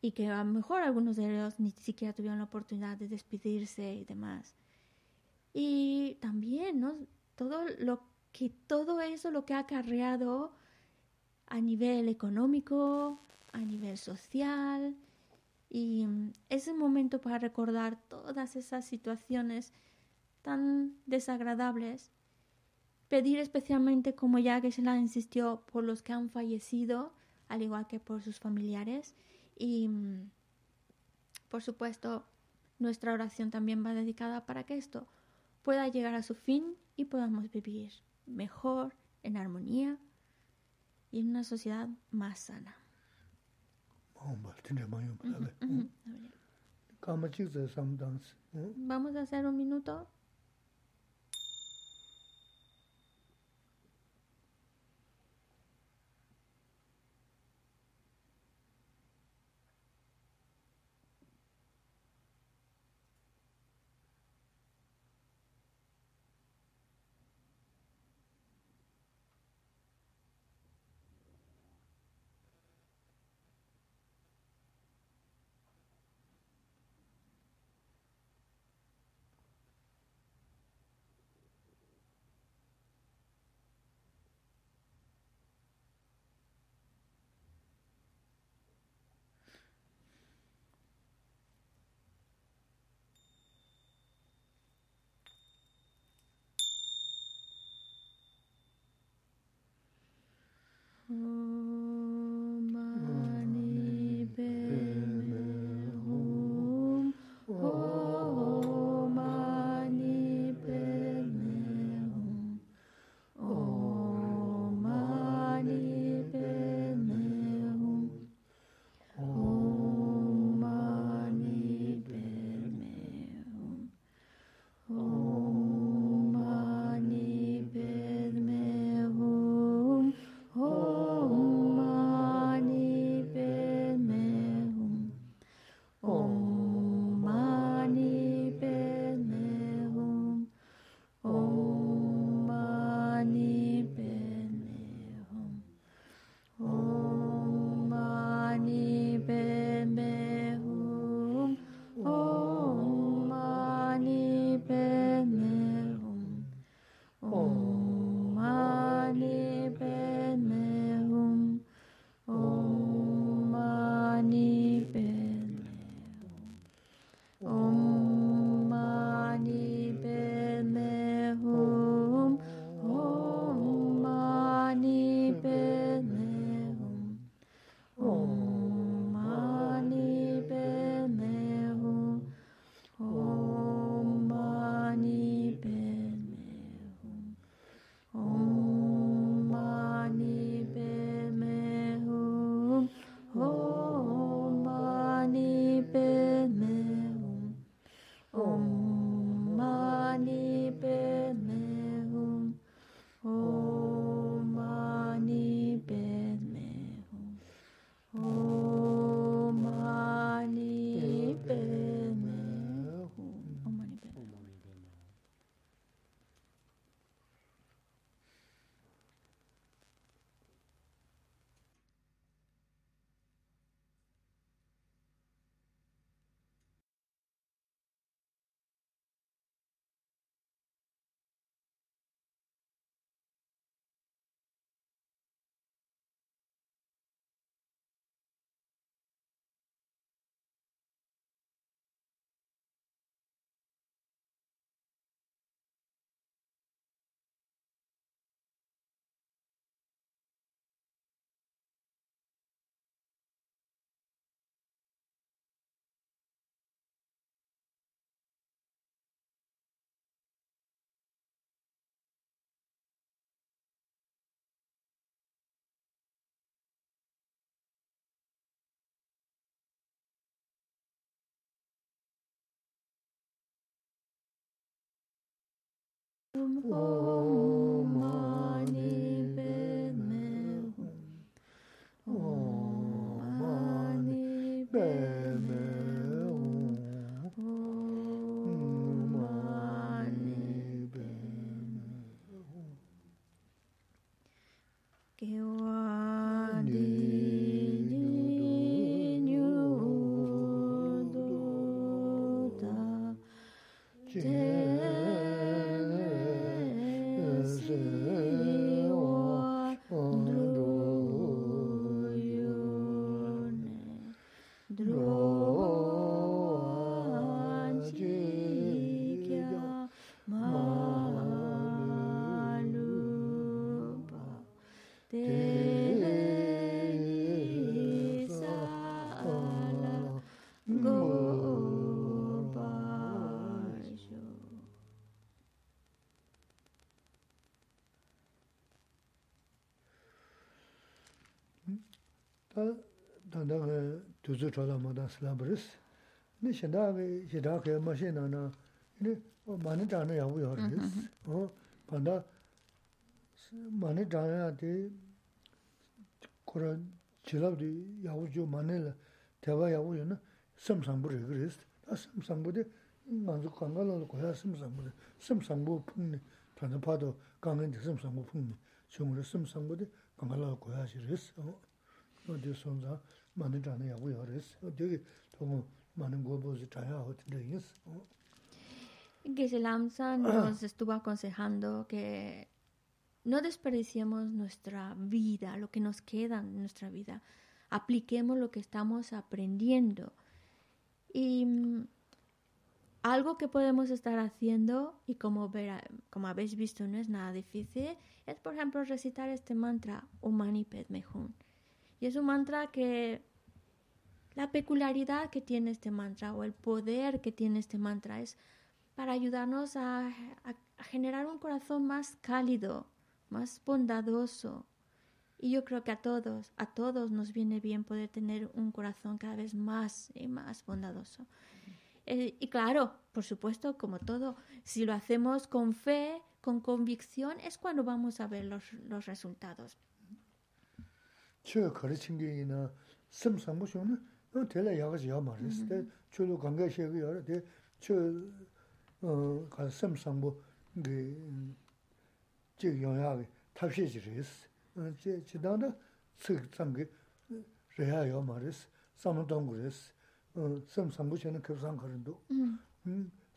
y que a lo mejor algunos de ellos ni siquiera tuvieron la oportunidad de despedirse y demás. Y también, ¿no? Todo lo que todo eso lo que ha acarreado a nivel económico, a nivel social, y es el momento para recordar todas esas situaciones tan desagradables. Pedir especialmente, como ya que se la insistió, por los que han fallecido, al igual que por sus familiares. Y, por supuesto, nuestra oración también va dedicada para que esto pueda llegar a su fin y podamos vivir mejor, en armonía y en una sociedad más sana. Vamos a hacer un minuto Mm. Om kuzu chola madan slabaris. Ni shindaagi, shidaagi mashi nana, ini mani dhana yawu yawaris. Mm-hmm. Panda mani dhana di kura chilabdi yawu ju mani la tewa yawu yana samsambu rigiris. A samsambu di nganzu kanga lalo kuya samsambu di, samsambu pungni, tanda pado kangan di samsambu pungni, chungri samsambu di kanga lalo kuya shiris. Odi sonza. sīm sāngbū phūng nī. Shūng rī sīm sāngbū dī kāngā lā kuyā shī rīs. 어디 손자 많이 자네 하고 요레스 어디 또 많은 거 보지 자야 어디 있어 que se lanza nos estuvo aconsejando que no desperdiciemos nuestra vida, lo que nos queda en nuestra vida. Apliquemos lo que estamos aprendiendo. Y mm, algo que podemos estar haciendo, y como, ver, como habéis visto no es nada difícil, es por ejemplo recitar este mantra Om Mani Padme Hum. Y es un mantra que la peculiaridad que tiene este mantra o el poder que tiene este mantra es para ayudarnos a, generar un corazón más cálido, más bondadoso. Y yo creo que a todos, a todos nos viene bien poder tener un corazón cada vez más y más bondadoso. Eh, y claro, por supuesto, como todo, si lo hacemos con fe, con convicción, es cuando vamos a ver los, los resultados. tēlā yāgāsi yā mā rēs, tē chū lō gāngā shēgī yā rā, tē chū kā sēm sāngbō jī yōng yā gī tāp shē jī rēs, jī dāng dā cī tsāng gī rē yā yā mā rēs, sāma dāng gu rēs, sēm sāngbō chēnā kēp sāng kā rindō,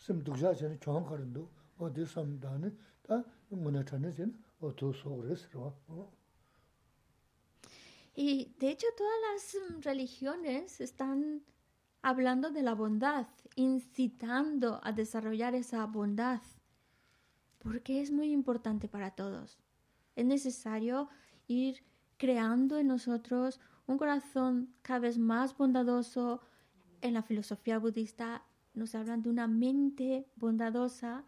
sēm dukshā chēnā chōng kā rindō, o tē sāma dāng nī, tā ngū nā chā nā chēnā o tō sō rēs rā. Y de hecho todas las mm, religiones están hablando de la bondad, incitando a desarrollar esa bondad, porque es muy importante para todos. Es necesario ir creando en nosotros un corazón cada vez más bondadoso. En la filosofía budista nos hablan de una mente bondadosa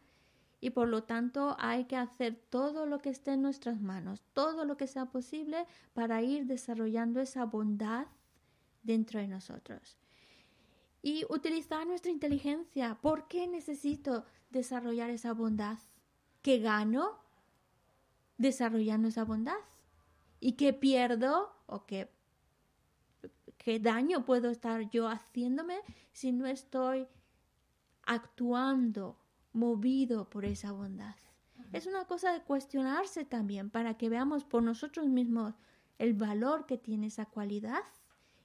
y por lo tanto hay que hacer todo lo que esté en nuestras manos, todo lo que sea posible para ir desarrollando esa bondad dentro de nosotros. Y utilizar nuestra inteligencia. ¿Por qué necesito desarrollar esa bondad? ¿Qué gano desarrollando esa bondad? ¿Y qué pierdo o qué, qué daño puedo estar yo haciéndome si no estoy actuando movido por esa bondad. Es una cosa de cuestionarse también para que veamos por nosotros mismos el valor que tiene esa cualidad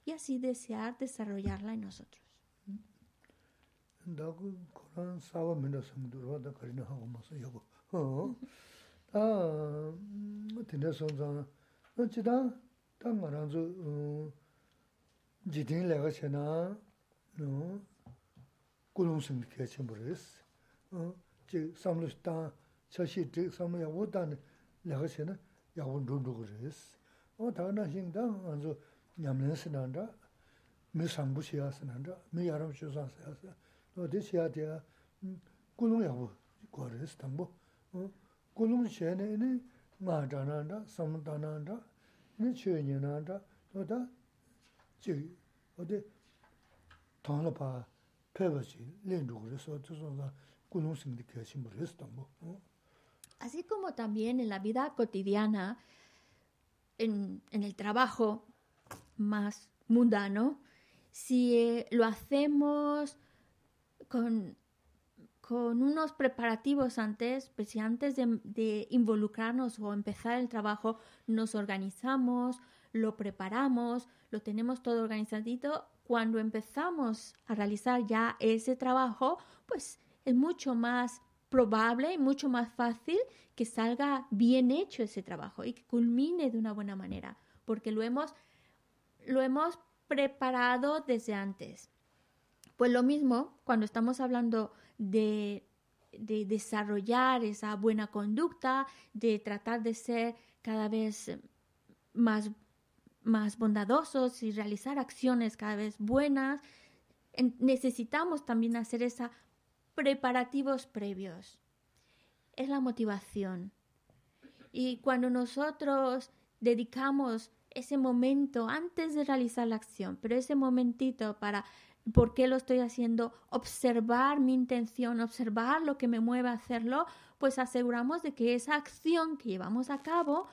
y así desear desarrollarla en nosotros. chik samlu shtaan, chashi chik samlu yawo taan laga che na yawo ndundu gu res. O taga na shing taan anzo nyamlen sinanda, mi sangbu shiya sinanda, mi yaram shusan shiya sinanda. O di shiya diya kulung yawo guwa res tangbo. Kulung shiya na ini maa dhananda, samlu dhananda, ini chiyo nyananda, o da chik, o di tangla pa pewa chi, len gu res, o di Así como también en la vida cotidiana, en, en el trabajo más mundano, si eh, lo hacemos con, con, unos preparativos antes, pues si antes de, de involucrarnos o empezar el trabajo nos organizamos, lo preparamos, lo tenemos todo organizadito, cuando empezamos a realizar ya ese trabajo, pues es mucho más probable y mucho más fácil que salga bien hecho ese trabajo y que culmine de una buena manera, porque lo hemos, lo hemos preparado desde antes. Pues lo mismo cuando estamos hablando de, de desarrollar esa buena conducta, de tratar de ser cada vez más, más bondadosos y realizar acciones cada vez buenas, necesitamos también hacer esos preparativos previos. Es la motivación. Y cuando nosotros dedicamos ese momento antes de realizar la acción, pero ese momentito para por qué lo estoy haciendo, observar mi intención, observar lo que me mueve a hacerlo, pues aseguramos de que esa acción que llevamos a cabo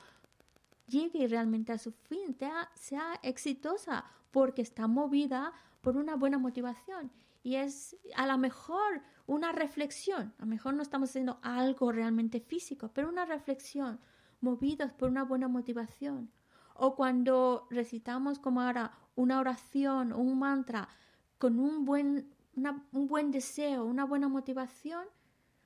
llegue realmente a su fin, sea, sea exitosa, porque está movida por una buena motivación. Y es a lo mejor una reflexión, a lo mejor no estamos haciendo algo realmente físico, pero una reflexión, movidos por una buena motivación. O cuando recitamos como ahora una oración o un mantra con un buen, un buen deseo, una buena motivación,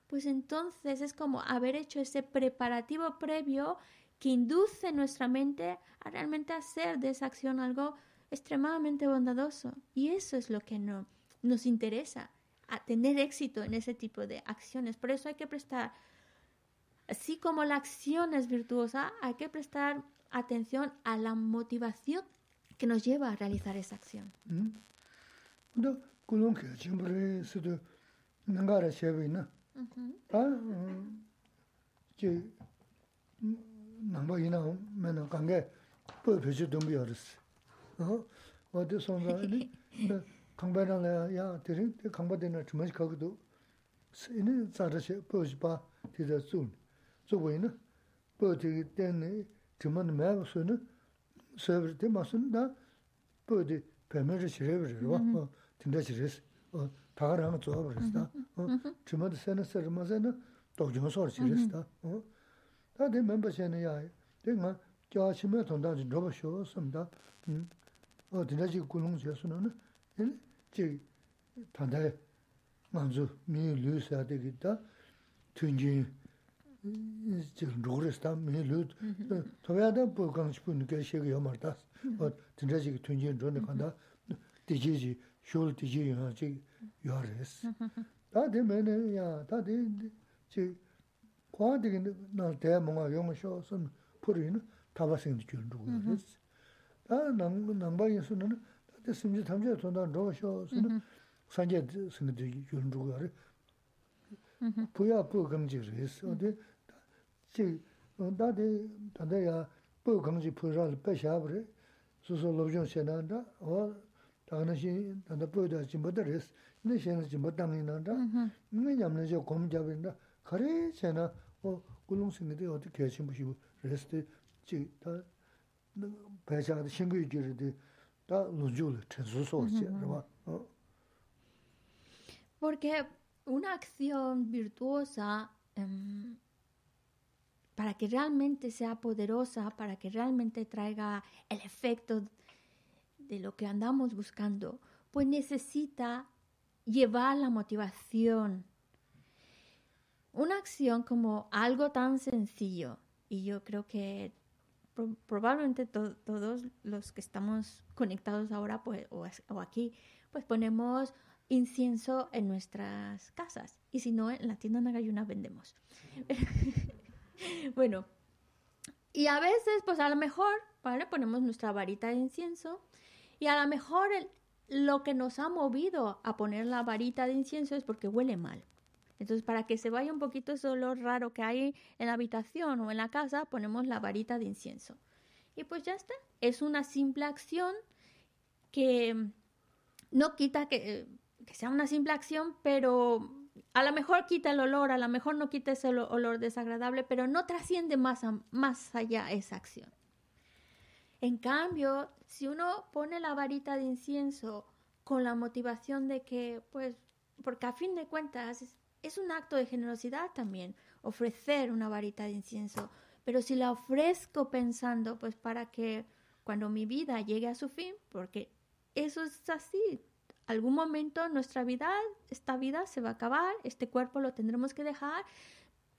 pues entonces es como haber hecho ese preparativo previo que induce nuestra mente a realmente hacer de esa acción algo extremadamente bondadoso. Y eso es lo que no, nos interesa, a tener éxito en ese tipo de acciones. Por eso hay que prestar, así como la acción es virtuosa, hay que prestar atención a la motivación que nos lleva a realizar esa acción. Mm. 어디 손가니 강바나라 야 데린 강바데나 주머니 거기도 이는 자르시 보지 봐 뒤에 좀 저거이나 보지 때네 주머니 매서는 서버 때 맞는다 보지 배면을 지려버려 봐 진짜 지렸어 어 다가랑 줘 버렸다 어 주머니 세는 서마세는 또 정서 지렸다 어 다들 멤버셔는 야 내가 교아심에 돈다지 로버쇼 섬다 음 어 드나지 굴롱 제스는 제 단대 만주 미 루스야 되겠다 튼지 저 로르스타 미 루. 토야다 보강 싶은 게 시가 말다 어 드나지 튼지 존에 간다 디지지 쇼르 디지 하지 요레스 다 되면은 야 다들 제 과되게 나 대몽아 용쇼 손 풀이는 타바생 줄 누구였어 아 남바인 수는 다 심지 탐지 돈다 로쇼 수는 산제 승들이 윤주가 그래 부야 부 금지를 했어 근데 지 다데 다데야 부 금지 부를 빼샤 그래 수소 로존 세난다 어 다나시 다다 부다 지못 했어 근데 셴은 지못 당이난다 네 냠는 저 검잡인다 그래 쟤나 어 굴롱스인데 어떻게 하신 분이 레스트 지다 Porque una acción virtuosa, em, para que realmente sea poderosa, para que realmente traiga el efecto de lo que andamos buscando, pues necesita llevar la motivación. Una acción como algo tan sencillo, y yo creo que probablemente todos los que estamos conectados ahora pues, o, aquí, pues ponemos incienso en nuestras casas. Y si no, en la tienda Nagayuna vendemos. bueno, y a veces, pues a lo mejor, ¿vale? Ponemos nuestra varita de incienso y a lo mejor lo que nos ha movido a poner la varita de incienso es porque huele mal. Entonces, para que se vaya un poquito ese olor raro que hay en la habitación o en la casa, ponemos la varita de incienso. Y pues ya está. Es una simple acción que no quita que, sea una simple acción, pero a lo mejor quita el olor, a lo mejor no quita ese olor desagradable, pero no trasciende más, más allá esa acción. En cambio, si uno pone la varita de incienso con la motivación de que, pues, porque a fin de cuentas es un acto de generosidad también ofrecer una varita de incienso, pero si la ofrezco pensando, pues para que cuando mi vida llegue a su fin, porque eso es así, algún momento nuestra vida, esta vida se va a acabar, este cuerpo lo tendremos que dejar,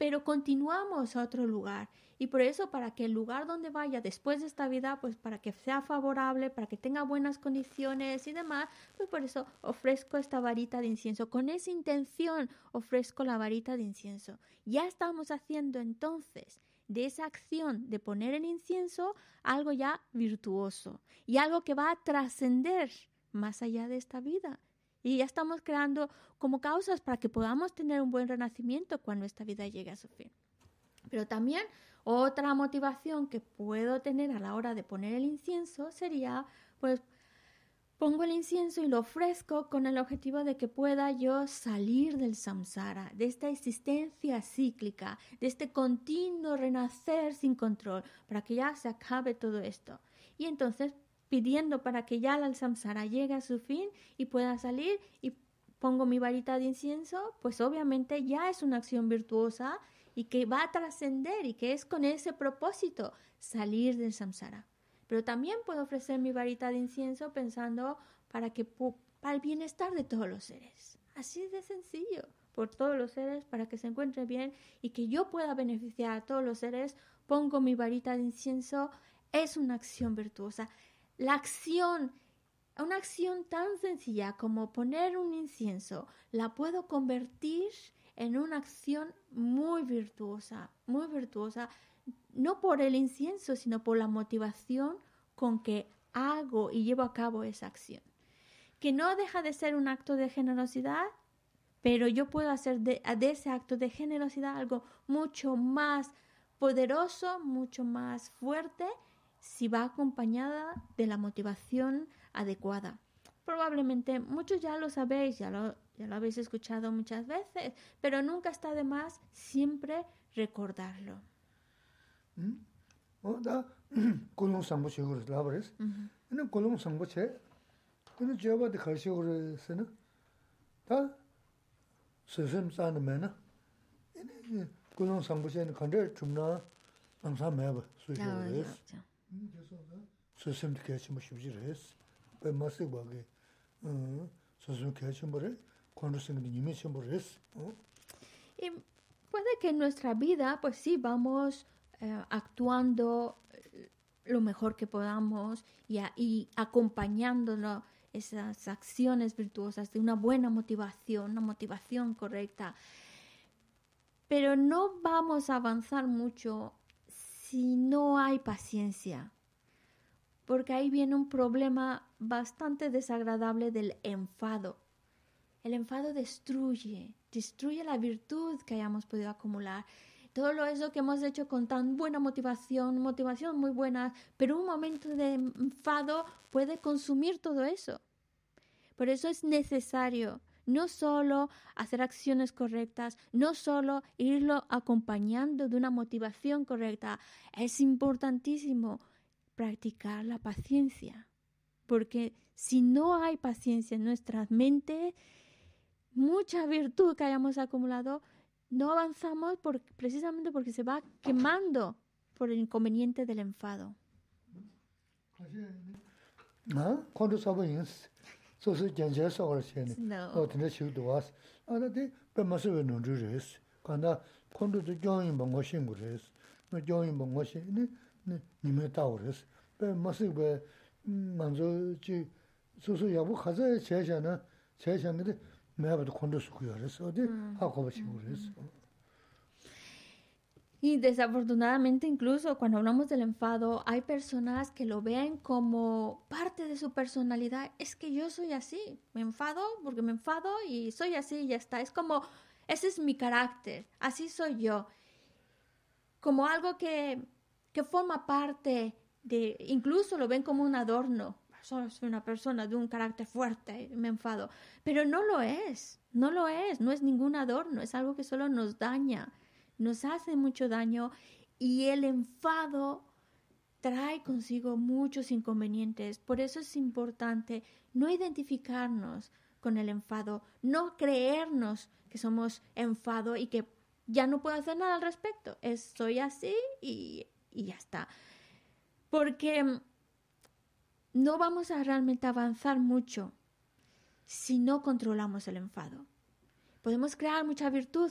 pero continuamos a otro lugar. Y por eso, para que el lugar donde vaya después de esta vida, pues para que sea favorable, para que tenga buenas condiciones y demás, pues por eso ofrezco esta varita de incienso. Con esa intención ofrezco la varita de incienso. Ya estamos haciendo entonces de esa acción de poner el incienso algo ya virtuoso y algo que va a trascender más allá de esta vida. Y ya estamos creando como causas para que podamos tener un buen renacimiento cuando esta vida llegue a su fin. Pero también otra motivación que puedo tener a la hora de poner el incienso sería, pues, pongo el incienso y lo ofrezco con el objetivo de que pueda yo salir del samsara, de esta existencia cíclica, de este continuo renacer sin control, para que ya se acabe todo esto. Y entonces pidiendo para que ya el samsara llegue a su fin y pueda salir y pongo mi varita de incienso, pues obviamente ya es una acción virtuosa y que va a trascender y que es con ese propósito salir del samsara. Pero también puedo ofrecer mi varita de incienso pensando para que para el bienestar de todos los seres. Así de sencillo, por todos los seres para que se encuentren bien y que yo pueda beneficiar a todos los seres, pongo mi varita de incienso, es una acción virtuosa. La acción una acción tan sencilla como poner un incienso la puedo convertir en una acción muy virtuosa, muy virtuosa, no por el incienso, sino por la motivación con que hago y llevo a cabo esa acción. Que no deja de ser un acto de generosidad, pero yo puedo hacer de, ese acto de generosidad algo mucho más poderoso, mucho más fuerte, si va acompañada de la motivación adecuada. Probablemente muchos ya lo sabéis, ya lo, ya lo habéis escuchado muchas veces, pero nunca está de más siempre recordarlo. Ina kandar chumna angsa me ba su che kore res. Susum di kaya chimbo shibji res. Pai masik ba ge, susum kaya chimbo res. Y puede que en nuestra vida, pues sí, vamos eh, actuando eh, lo mejor que podamos y, y acompañándolo esas acciones virtuosas de una buena motivación, una motivación correcta. Pero no vamos a avanzar mucho si no hay paciencia, porque ahí viene un problema bastante desagradable del enfado. El enfado destruye, destruye la virtud que hayamos podido acumular. Todo lo eso que hemos hecho con tan buena motivación, motivación muy buena, pero un momento de enfado puede consumir todo eso. Por eso es necesario no solo hacer acciones correctas, no solo irlo acompañando de una motivación correcta, es importantísimo practicar la paciencia, porque si no hay paciencia en nuestra mente, mucha virtud que hayamos acumulado, no avanzamos precisamente porque se va quemando por el inconveniente del enfado. 소소 견제 속을 시에는 어떤데 쉬도 와서 아나데 배마서 왜 논주 레스 간다 콘도도 경이 뭔가 신고 레스 뭐 경이 뭔가 신이 님에 따오 레스 배마서 왜 만조지? 소소 야부 가서 제시하는 제시하는데 매번 콘도 쓰고 그래서 어디? 하고 싶고 그래서 Y desafortunadamente incluso cuando hablamos del enfado, hay personas que lo ven como parte de su personalidad. Es que yo soy así, me enfado porque me enfado y soy así y ya está. Es como, ese es mi carácter, así soy yo. Como algo que, que forma parte de, incluso lo ven como un adorno soy una persona de un carácter fuerte, me enfado. Pero no lo es, no lo es, no es ningún adorno, es algo que solo nos daña, nos hace mucho daño y el enfado trae consigo muchos inconvenientes. Por eso es importante no identificarnos con el enfado, no creernos que somos enfado y que ya no puedo hacer nada al respecto. Es, soy así y, y ya está. Porque no vamos a realmente avanzar mucho si no controlamos el enfado. Podemos crear mucha virtud,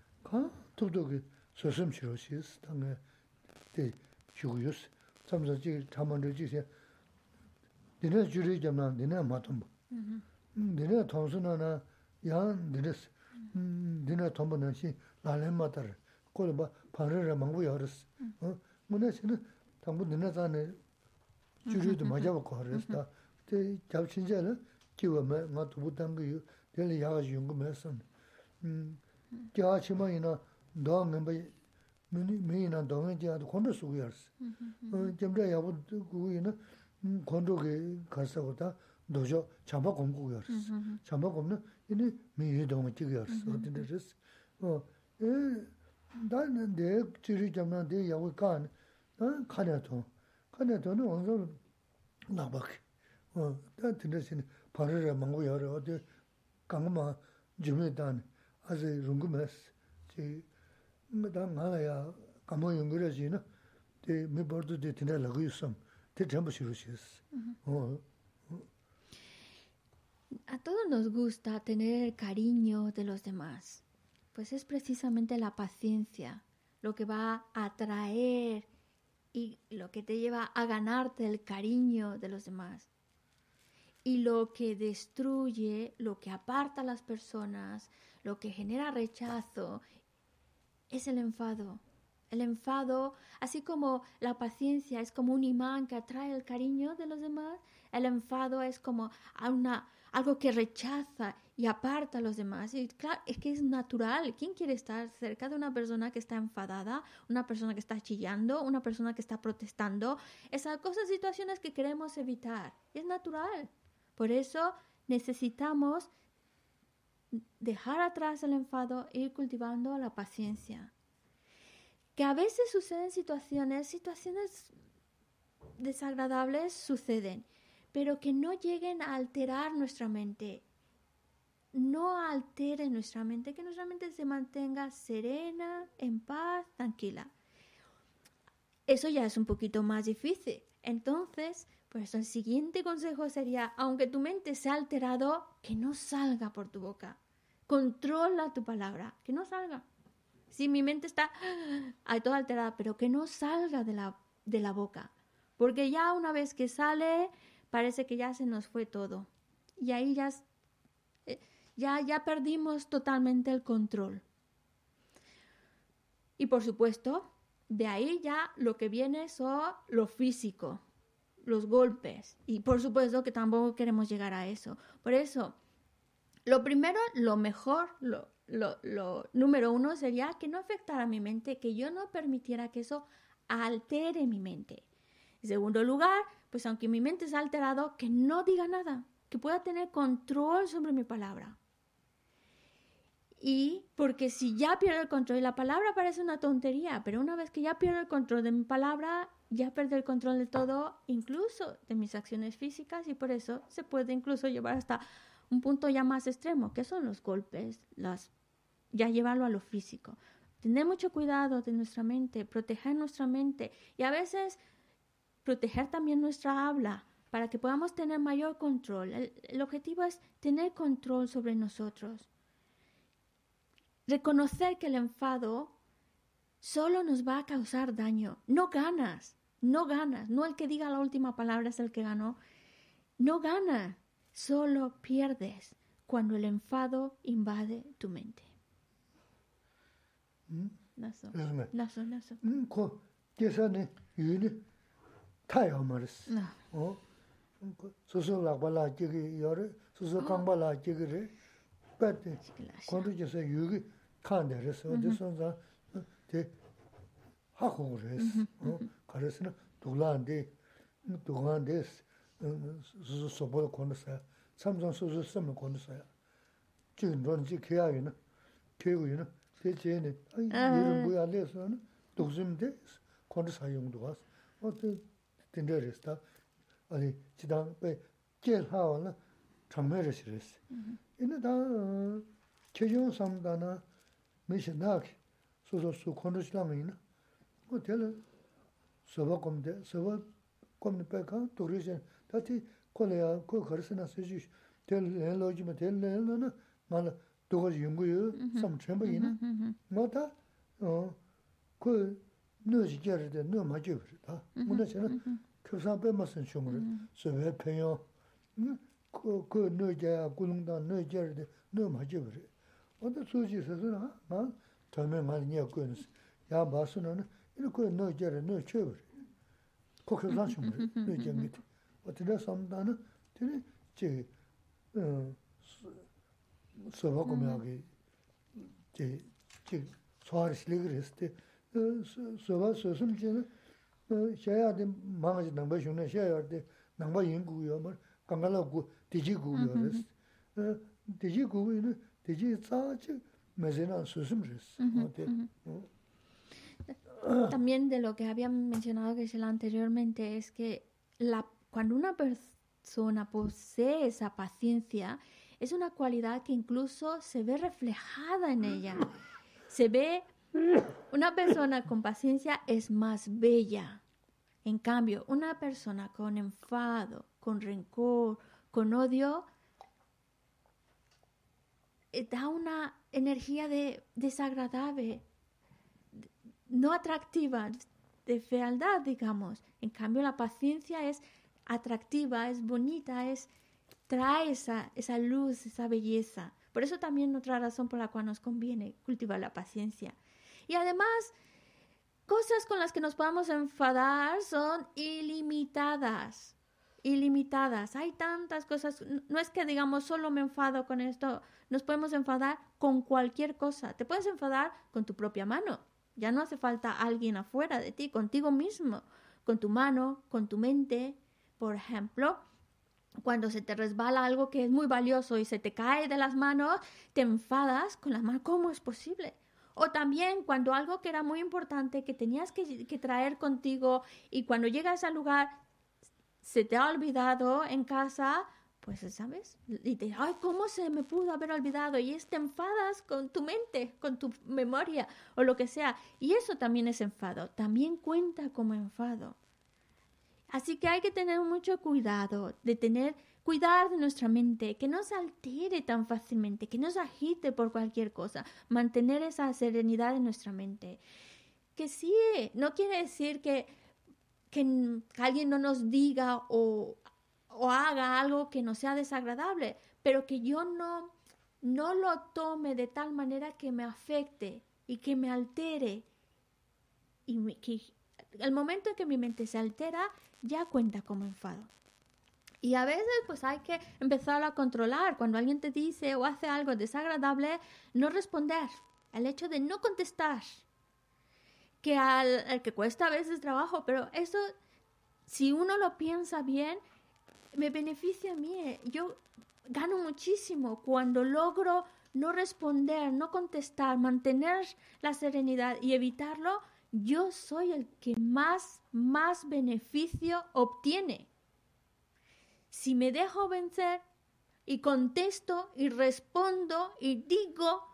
가, 도도게 소심치로 시스 당에 대 주요스. 참자지 참만들 지세. 니네 줄이 잡나 니네 맞던 음. 니네 통수나나 야 니네 음 니네 통보는 시 날레마다 콜 봐, 파르르 망고 열었어. 어? 뭐네시는 당부 너네자네 줄이도 맞아 먹고 그랬다. 때 잡친자는 기워매 나 두부 당고 될 야가 연구했어. 음. gyā chīmā yinā dā ngāmbā mī yinā dā ngā gyā dā khondō sūgu yārsi. Gyamchā yābu gu yinā khondō gī kārsa gu tā dōshō chāmbā gōm gu yārsi. Chāmbā gōm nā yinā mī yinā dā ngā jīg yārsi, o tīndā rīsi. Dā dē chīrī gyamchā dē yābu kāni, kāni ātō, kāni ātō nā wāngsō nāmbāk. Dā tīndā sīni pārī rā māngu yārā, o dē kāngā mā jīmī dāni. 랬어. 어. 에 다는 내 줄이 잡는 데 야고 간 어, 카네토. 카네토는 원서 나박. 어, 다 들으시는 바르르 망고 여러 어디 강마 주메단 아주 룽구메스. 지 뭐다 말아야 감모 연구라지나 데 메버도 데 티나라고 있음. 데 전부 싫으시스. 어. A todos nos gusta tener el cariño de los demás. Pues es precisamente la paciencia lo que va a atraer y lo que te lleva a ganarte el cariño de los demás. Y lo que destruye, lo que aparta a las personas, lo que genera rechazo, es el enfado. El enfado, así como la paciencia es como un imán que atrae el cariño de los demás, el enfado es como una, algo que rechaza y aparta a los demás. Y claro, es que es natural. ¿Quién quiere estar cerca de una persona que está enfadada, una persona que está chillando, una persona que está protestando? Esas cosas, situaciones que queremos evitar. Es natural. Por eso necesitamos dejar atrás el enfado e ir cultivando la paciencia. Que a veces suceden situaciones, situaciones desagradables suceden pero que no lleguen a alterar nuestra mente. No altere nuestra mente, que nuestra mente se mantenga serena, en paz, tranquila. Eso ya es un poquito más difícil. Entonces, pues el siguiente consejo sería, aunque tu mente se ha alterado, que no salga por tu boca. Controla tu palabra, que no salga. Si mi mente está toda alterada, pero que no salga de la, de la boca. Porque ya una vez que sale, parece que ya se nos fue todo. Y ahí ya, eh, ya, ya perdimos totalmente el control. Y por supuesto, de ahí ya lo que viene son lo físico, los golpes. Y por supuesto que tampoco queremos llegar a eso. Por eso, lo primero, lo mejor, lo, lo, número uno sería que no afectara mi mente, que yo no permitiera que eso altere mi mente. En segundo lugar, pues aunque mi mente se ha alterado, que no diga nada, que pueda tener control sobre mi palabra. Y porque si ya pierdo el control, y la palabra parece una tontería, pero una vez que ya pierdo el control de mi palabra, ya perder el control de todo, incluso de mis acciones físicas, y por eso se puede incluso llevar hasta un punto ya más extremo, que son los golpes, las, ya llevarlo a lo físico. Tener mucho cuidado de nuestra mente, proteger nuestra mente, y a veces proteger también nuestra habla para que podamos tener mayor control. El, objetivo es tener control sobre nosotros. Reconocer que el enfado solo nos va a causar daño. No ganas, no ganas. No el que diga la última palabra es el que ganó. No gana, solo pierdes cuando el enfado invade tu mente. ¿Mm? 타요 말스 어 소소 라발라 지기 요레 소소 강발라 지기레 빠데 콘르지서 유기 칸데레서 어디선자 데 하고레스 어 가르스나 돌란데 돌란데스 소소 소볼 콘르사 삼성 소소 쓰면 콘르사야 지금 런지 계약이나 계획이나 대체는 이런 뭐야 내서는 독심데 콘르사 용도 왔어 어때 dindā rīs tā, āni jidāng bē jēl hāwa nā chāngmē rīs rīs. Inā tā kēyōng sām tā nā mē shī nā kī sū sū sū khuṇ rīs lāng yī nā, wā tēlā soba komde, soba komde peka turi shen, tati kola ya, kola karisana siji, tel len loji ma, tel len lo na, ma la dogaji yungu yu, mm-hmm. sam chenpa ina, mm-hmm, mm-hmm. ma ta, kola nyo ji gyari de, nyo ma jo bari, ta, muna chena, kyusan pe ma san shungri, soba penyo, kola nyo jaya, gulungda, nyo gyari de, nyo ma jo bari. Oda suji sasu na, ma, tame ma niya kuyo nisi, ya basu na na, 이렇게 너저래 너 쳐버. 거기 가서 뭐 너저 밑. 어떻게 삼다는 되게 제 서버 고명하게 제제 소화를 실리기를 했을 때 서버 소슴 제는 셔야 돼 망아지 남바 쇼는 셔야 돼 남바 인구요 뭐 강가라고 디지구요 그래서 디지구는 디지 자지 메제나 소슴 그랬어. 어때? También de lo que había mencionado que anteriormente es que cuando una persona posee esa paciencia, es una cualidad que incluso se ve reflejada en ella. Se ve, una persona con paciencia es más bella. En cambio, una persona con enfado, con rencor, con odio, eh, da una energía de desagradable, no atractiva, de fealdad, digamos. En cambio, la paciencia es atractiva, es bonita, es trae esa, esa luz, esa belleza. Por eso también otra razón por la cual nos conviene cultivar la paciencia. Y además, cosas con las que nos podamos enfadar son ilimitadas. Ilimitadas. Hay tantas cosas. No es que digamos solo me enfado con esto. Nos podemos enfadar con cualquier cosa. Te puedes enfadar con tu propia mano. Ya no hace falta alguien afuera de ti, contigo mismo. Con tu mano, con tu mente. Por ejemplo, cuando se te resbala algo que es muy valioso y se te cae de las manos, te enfadas con las manos. ¿Cómo es posible? O también cuando algo que era muy importante, que tenías que, que, traer contigo y cuando llegas al lugar se te ha olvidado en casa, pues, ¿sabes? Y te ay, ¿cómo se me pudo haber olvidado? Y es, te enfadas con tu mente, con tu memoria o lo que sea. Y eso también es enfado, también cuenta como enfado. Así que hay que tener mucho cuidado de tener, cuidar de nuestra mente, que no se altere tan fácilmente, que no se agite por cualquier cosa, mantener esa serenidad en nuestra mente. Que sí, no quiere decir que, que alguien no nos diga o, o haga algo que no sea desagradable, pero que yo no, no lo tome de tal manera que me afecte y que me altere. Y que el momento en que mi mente se altera, ya cuenta como enfado. Y a veces pues hay que empezar a controlar. Cuando alguien te dice o hace algo desagradable, no responder. El hecho de no contestar. Que al, que cuesta a veces trabajo, pero eso, si uno lo piensa bien, me beneficia a mí. Yo gano muchísimo cuando logro no responder, no contestar, mantener la serenidad y evitarlo yo soy el que más, más beneficio obtiene. Si me dejo vencer y contesto y respondo y digo,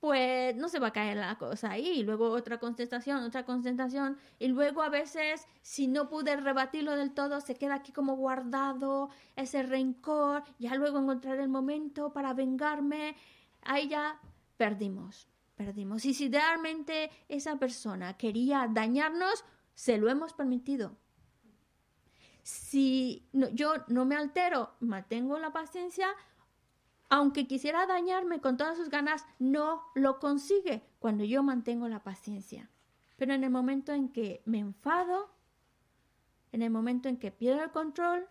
pues no se va a caer la cosa ahí. Y luego otra contestación, otra contestación. Y luego a veces, si no pude rebatirlo del todo, se queda aquí como guardado ese rencor. Ya luego encontrar el momento para vengarme. Ahí ya perdimos perdimos. Y si realmente esa persona quería dañarnos, se lo hemos permitido. Si yo no me altero, mantengo la paciencia, aunque quisiera dañarme con todas sus ganas, no lo consigue cuando yo mantengo la paciencia. Pero en el momento en que me enfado, en el momento en que pierdo el control,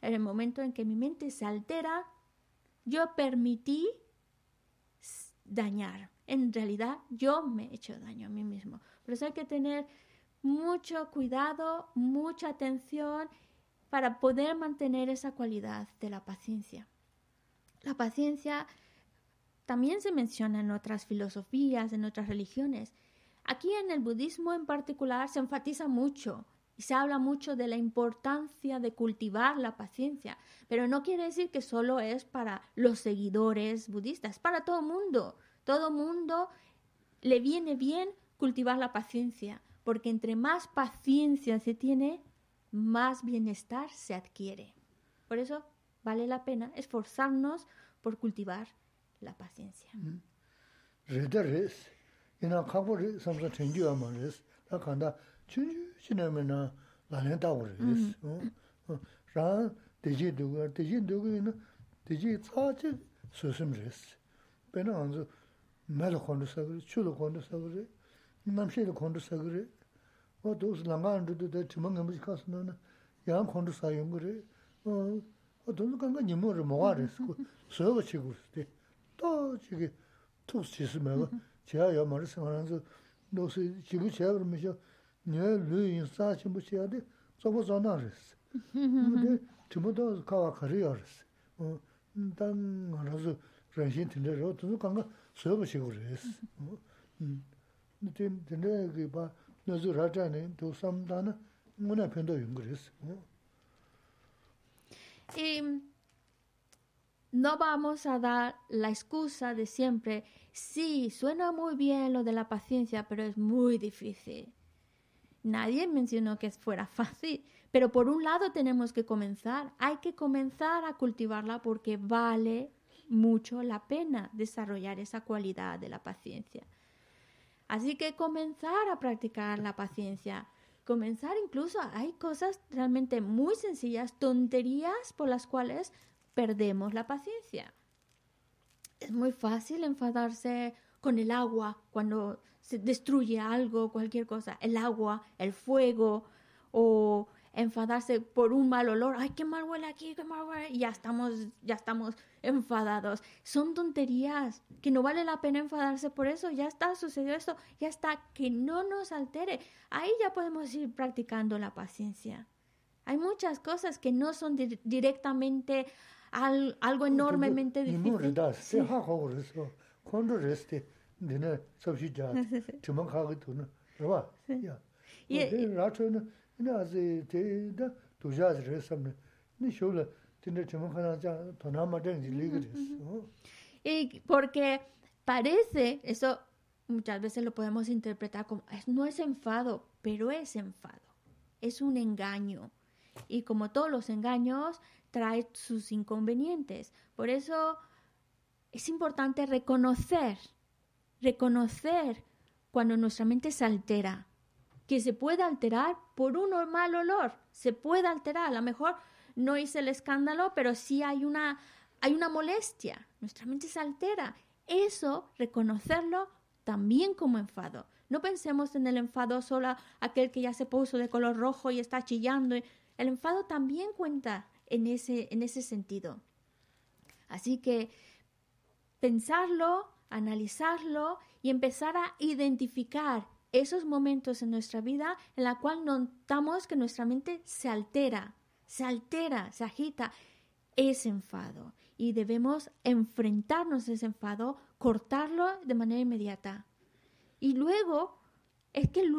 en el momento en que mi mente se altera, yo permití dañar en realidad yo me he hecho daño a mí mismo. Por eso hay que tener mucho cuidado, mucha atención para poder mantener esa cualidad de la paciencia. La paciencia también se menciona en otras filosofías, en otras religiones. Aquí en el budismo en particular se enfatiza mucho y se habla mucho de la importancia de cultivar la paciencia, pero no quiere decir que solo es para los seguidores budistas, para todo mundo. Todo mundo le viene bien cultivar la paciencia, porque entre más paciencia se tiene, más bienestar se adquiere. Por eso vale la pena esforzarnos por cultivar la paciencia. Mm. Rida res, ina kapo res, samsa tenju ama res, la kanda chunju chiname na lalen tabu res. Raan deji duga, deji duga ina deji tsachi susim res. Pena anzu mela kondu sagri, chula kondu sagri, namshila kondu sagri, o dosi langa andu da timangamish kasana na yang kondu sayungu res. 돈도 간거 니모를 뭐가 그랬고 소여가 치고 그때 또 저기 투스 지스매가 제가 요 말을 생각하면서 노스 지구 제가 그러면서 네 루인사 좀 해야 돼 저거 전화했어 근데 저보다 가와 거리였어 어 일단 알아서 전신 들려 돈도 간거 소여가 치고 그랬어 음. 근데 근데 그봐 너즈 라자네 도 삼다나 문에 편도 연결했어 어. Rēs. No vamos a dar la excusa de siempre, sí, suena muy bien lo de la paciencia, pero es muy difícil. Nadie mencionó que fuera fácil, pero por un lado tenemos que comenzar, hay que comenzar a cultivarla porque vale mucho la pena desarrollar esa cualidad de la paciencia. Así que comenzar a practicar la paciencia, comenzar incluso, hay cosas realmente muy sencillas, tonterías por las cuales perdemos la paciencia. Es muy fácil enfadarse con el agua cuando se destruye algo, cualquier cosa, el agua, el fuego o enfadarse por un mal olor, ay, qué mal huele aquí, qué mal huele, y ya estamos, ya estamos enfadados. Son tonterías, que no vale la pena enfadarse por eso, ya está, sucedió esto, ya está, que no nos altere. Ahí ya podemos ir practicando la paciencia. Hay muchas cosas que no son directamente algo enormemente difícil. Y porque parece, eso muchas veces lo podemos interpretar como, no es enfado, pero es enfado, es un engaño. Y como todos los engaños, trae sus inconvenientes. Por eso es importante reconocer, reconocer cuando nuestra mente se altera, que se puede alterar por un mal olor, se puede alterar, a lo mejor no hice el escándalo, pero sí hay una, hay una molestia, nuestra mente se altera. Eso, reconocerlo también como enfado. No pensemos en el enfado solo aquel que ya se puso de color rojo y está chillando. El enfado también cuenta en ese, en ese sentido. Así que pensarlo, analizarlo y empezar a identificar esos momentos en nuestra vida en la cual notamos que nuestra mente se altera, se altera, se agita, es enfado. Y debemos enfrentarnos a ese enfado, cortarlo de manera inmediata. Y luego, es que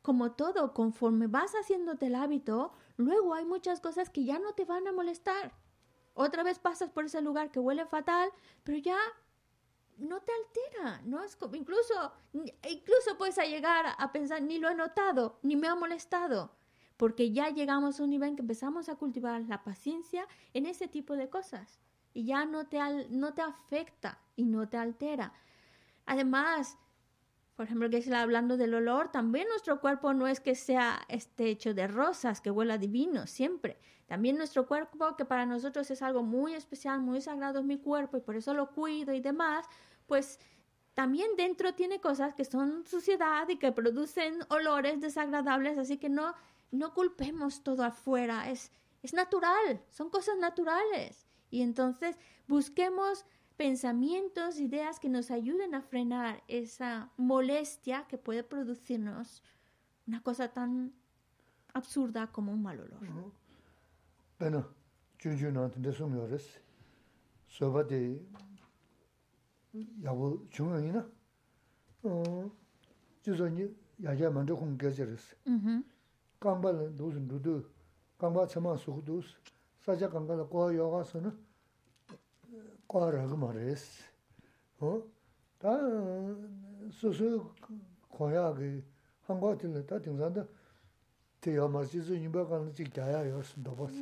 como todo, conforme vas haciéndote el hábito, luego hay muchas cosas que ya no te van a molestar. Otra vez pasas por ese lugar que huele fatal, pero ya no te altera, ¿no? Es como, incluso, incluso puedes llegar a pensar, ni lo he notado, ni me ha molestado, porque ya llegamos a un nivel en que empezamos a cultivar la paciencia en ese tipo de cosas y ya no te, no te afecta y no te altera. Además, por ejemplo, que hablando del olor, también nuestro cuerpo no es que sea este hecho de rosas, que huela divino siempre. También nuestro cuerpo, que para nosotros es algo muy especial, muy sagrado, es mi cuerpo y por eso lo cuido y demás, pues también dentro tiene cosas que son suciedad y que producen olores desagradables, así que no, no culpemos todo afuera, es, es natural, son cosas naturales. Y entonces busquemos pensamientos, ideas que nos ayuden a frenar esa molestia que puede producirnos una cosa tan absurda como un mal olor. bēnā chūchū nāntu ndēsū miyō rēs, sōba dē yāgu chūngyō yī na, chūsō uh, nī yāgyā māntō khōng kēchē rēs. Mm-hmm. Kāngbā lā dōs ndūdō, kāngbā chamā sūk dōs, sāchā kāngbā lā kuwa yōgā sō na, kuwa rāga mā rēs. Oh, tā sūsū kōyā kī, hāngbā tīla tā tīngsānda, te ya ma shi su nyingba ka na chik gyaya ya sun dabas.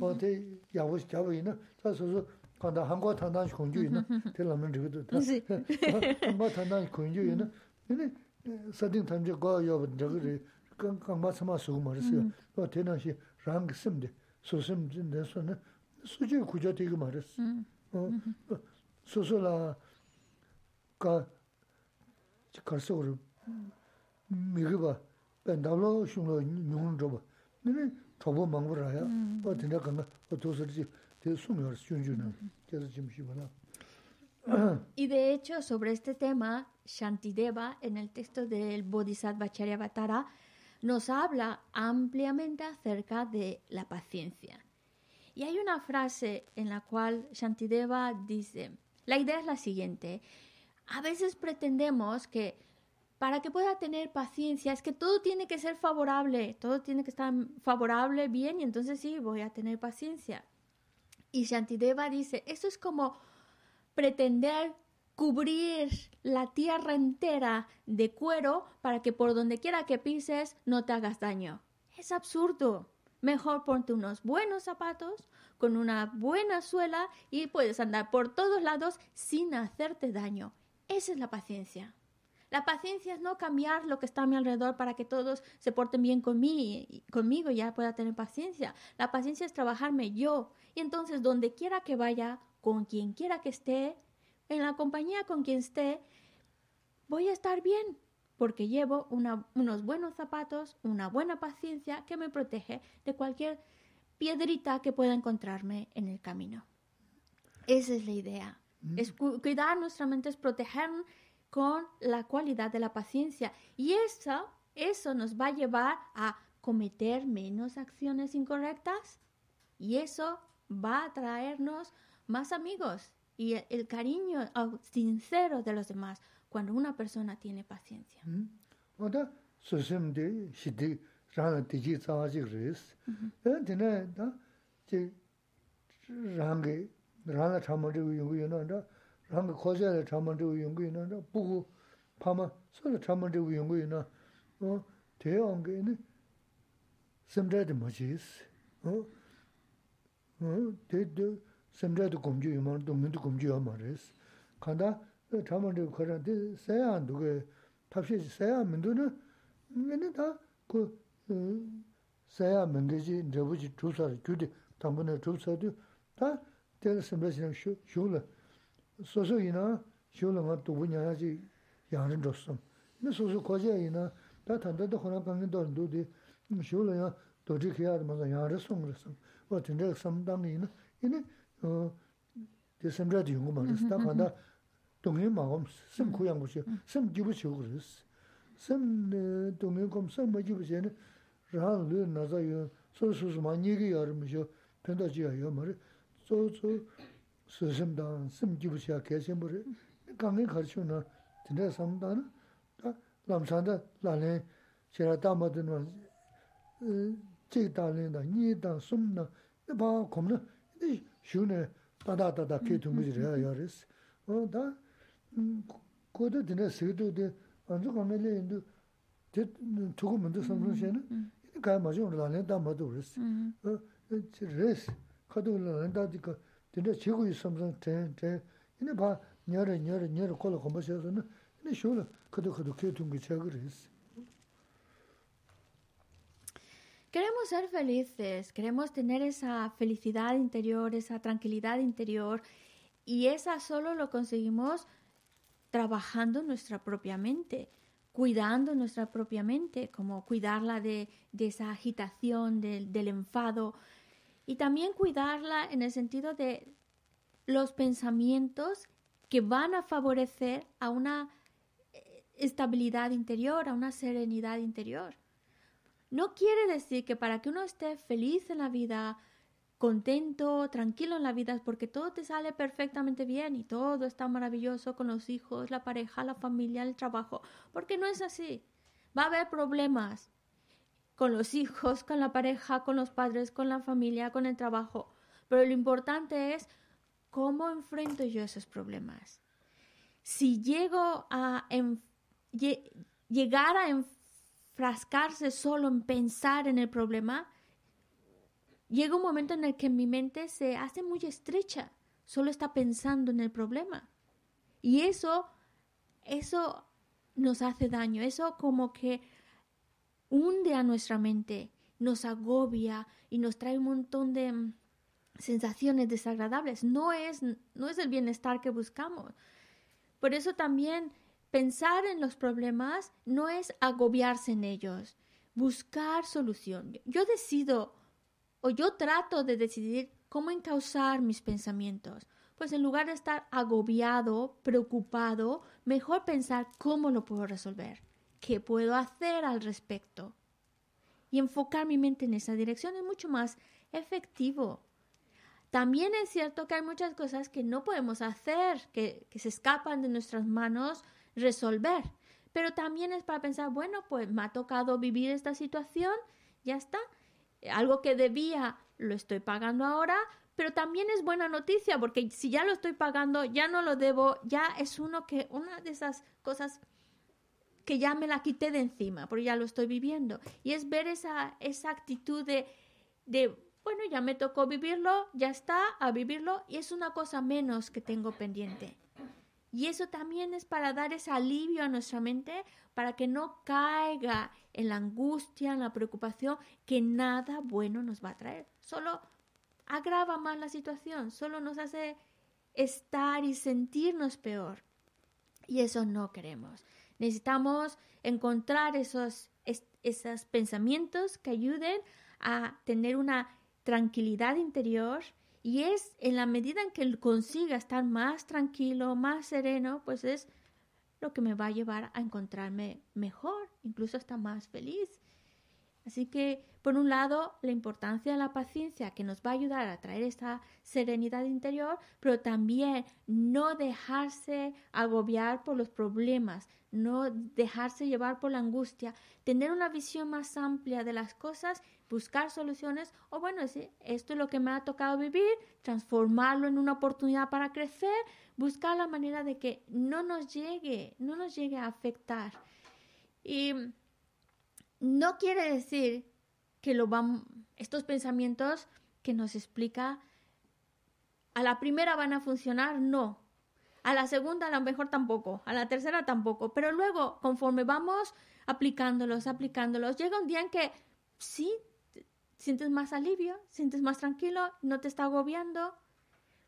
Pa te ya wu shi gyaba ina, cha su su kanda hangwa tandan shi kunju ina, te lamin rikido ta. Hangwa tandan shi kunju ina, ina eh, sading tamche kwa yoba dhagiri, kangma sama sugu ma risi ya. Mm-hmm. te na shi rangi simdi, su simdi na su na, su chi kuja tegi ma risi. Mm-hmm. Su su la ka karsa uri mm-hmm. migiba, 나시 랑 심데 소심 진대서는 수지 구조 되게 말했어 어 소소라 가 가서로 미그바 벤달로 슝로 뉴는 줘봐 근데 더보 망부라야 어 근데 간가 어도서지 대 수면 슝주는 그래서 좀 쉬거나 Y de hecho, sobre este tema, Shantideva, en el texto del Bodhisattva Charyavatara, nos habla ampliamente acerca de la paciencia. Y hay una frase en la cual Shantideva dice, la idea es la siguiente, a veces pretendemos que para que pueda tener paciencia es que todo tiene que ser favorable, todo tiene que estar favorable, bien, y entonces sí, voy a tener paciencia. Y Shantideva dice, eso es como pretender cubrir la tierra entera de cuero para que por donde quiera que pises no te hagas daño. Es absurdo. Mejor ponte unos buenos zapatos con una buena suela y puedes andar por todos lados sin hacerte daño. Esa es la paciencia. La paciencia es no cambiar lo que está a mi alrededor para que todos se porten bien conmigo, conmigo y ya pueda tener paciencia. La paciencia es trabajarme yo. Y entonces, donde quiera que vaya, con quien quiera que esté, en la compañía con quien esté, voy a estar bien, porque llevo unos buenos zapatos, una buena paciencia que me protege de cualquier piedrita que pueda encontrarme en el camino. Esa es la idea. Es cuidar nuestra mente, es proteger con la cualidad de la paciencia. Y eso, eso nos va a llevar a cometer menos acciones incorrectas y eso va a traernos más amigos y el, cariño sincero de los demás cuando una persona tiene paciencia. rāngi khōsē rā chāmañ chīgu yungu yunā, rā būgu pāma sō rā chāmañ chīgu yungu yunā, tē yāngi yunā samchādi machīs, tē samchādi gomchū yunā, dōngiñdi gomchū yunā marīs. Kāndā chāmañ chīgu khārā tē sāyān dōgē, tāpshē chī sāyān mīndu nā, yunā tā kō sāyān mīngi chī, rābu chī chūsā rā, gyūdi tāmbu nā chūsā rā, tā tē rā samchādi shū, shū rā, 소소 이나 쇼는 또 분야지 양은 줬어. 근데 소소 거제이나 다 단단도 하나 강는 돈도디 쇼는 도지 해야 맞아 양을 송그랬어. 뭐 진짜 상담이나 이네 어 디셈브라디 용거 말았어. 다 간다. 동네 마음 심 고양 보시. 심 기부 치고 그랬어. 심 동네 검사 뭐 기부 전에 라르 나자요. 소소스 많이 얘기 여름이죠. 편다지야 말이 소소 수심단 심기부시야 개심을 강에 가르쳐나 진짜 삼단 남산다 라네 제가 담아든 제달린다 니단 숨나 봐 겁나 이 쉬네 다다다다 개통이라 야리스 어다 고도 드네 스도데 안주 가면에 인도 제 두고 먼저 삼으시는 이 가마죠 라네 담아도 그랬어 어 레스 카도라는 다디가 근데 지구 있으면 대, 대, 이네 봐, 녀르, 녀르, 녀르 콜로 공부셔서는 이네 쇼를 그도 그도 계통 그 책을 했어. Queremos ser felices, queremos tener esa felicidad interior, esa tranquilidad interior, y esa solo lo conseguimos trabajando nuestra propia mente, cuidando nuestra propia mente, como cuidarla de, de esa agitación, del, del enfado, y también cuidarla en el sentido de los pensamientos que van a favorecer a una eh, estabilidad interior, a una serenidad interior. No quiere decir que para que uno esté feliz en la vida, contento, tranquilo en la vida, porque todo te sale perfectamente bien y todo está maravilloso con los hijos, la pareja, la familia, el trabajo, porque no es así. Va a haber problemas, con los hijos, con la pareja, con los padres, con la familia, con el trabajo. Pero lo importante es cómo enfrento yo esos problemas. Si llego a llegar a frascarse solo en pensar en el problema, llega un momento en el que mi mente se hace muy estrecha, solo está pensando en el problema. Y eso, eso nos hace daño, eso como que hunde a nuestra mente, nos agobia y nos trae un montón de mm, sensaciones desagradables. No es, no es el bienestar que buscamos. Por eso también pensar en los problemas no es agobiarse en ellos, buscar solución. Yo decido o yo trato de decidir cómo encauzar mis pensamientos. Pues en lugar de estar agobiado, preocupado, mejor pensar cómo lo puedo resolver, qué puedo hacer al respecto. Y enfocar mi mente en esa dirección es mucho más efectivo. También es cierto que hay muchas cosas que no podemos hacer, que, que se escapan de nuestras manos resolver. Pero también es para pensar, bueno, pues me ha tocado vivir esta situación, ya está. Algo que debía lo estoy pagando ahora, pero también es buena noticia porque si ya lo estoy pagando, ya no lo debo, ya es uno que una de esas cosas que ya me la quité de encima, porque ya lo estoy viviendo. Y es ver esa, esa actitud de, de, bueno, ya me tocó vivirlo, ya está, a vivirlo, y es una cosa menos que tengo pendiente. Y eso también es para dar ese alivio a nuestra mente, para que no caiga en la angustia, en la preocupación, que nada bueno nos va a traer. Solo agrava más la situación, solo nos hace estar y sentirnos peor. Y eso no queremos. Necesitamos encontrar esos, esos pensamientos que ayuden a tener una tranquilidad interior y es en la medida en que consiga estar más tranquilo, más sereno, pues es lo que me va a llevar a encontrarme mejor, incluso hasta más feliz. Así que, por un lado, la importancia de la paciencia que nos va a ayudar a traer esta serenidad interior, pero también no dejarse agobiar por los problemas, no dejarse llevar por la angustia, tener una visión más amplia de las cosas, buscar soluciones, o bueno, esto es lo que me ha tocado vivir, transformarlo en una oportunidad para crecer, buscar la manera de que no nos llegue, no nos llegue a afectar. Y no quiere decir que lo van, estos pensamientos que nos explica a la primera van a funcionar, no. A la segunda a lo mejor tampoco, a la tercera tampoco, pero luego conforme vamos aplicándolos, aplicándolos, llega un día en que sí sientes más alivio, sientes más tranquilo, no te está agobiando,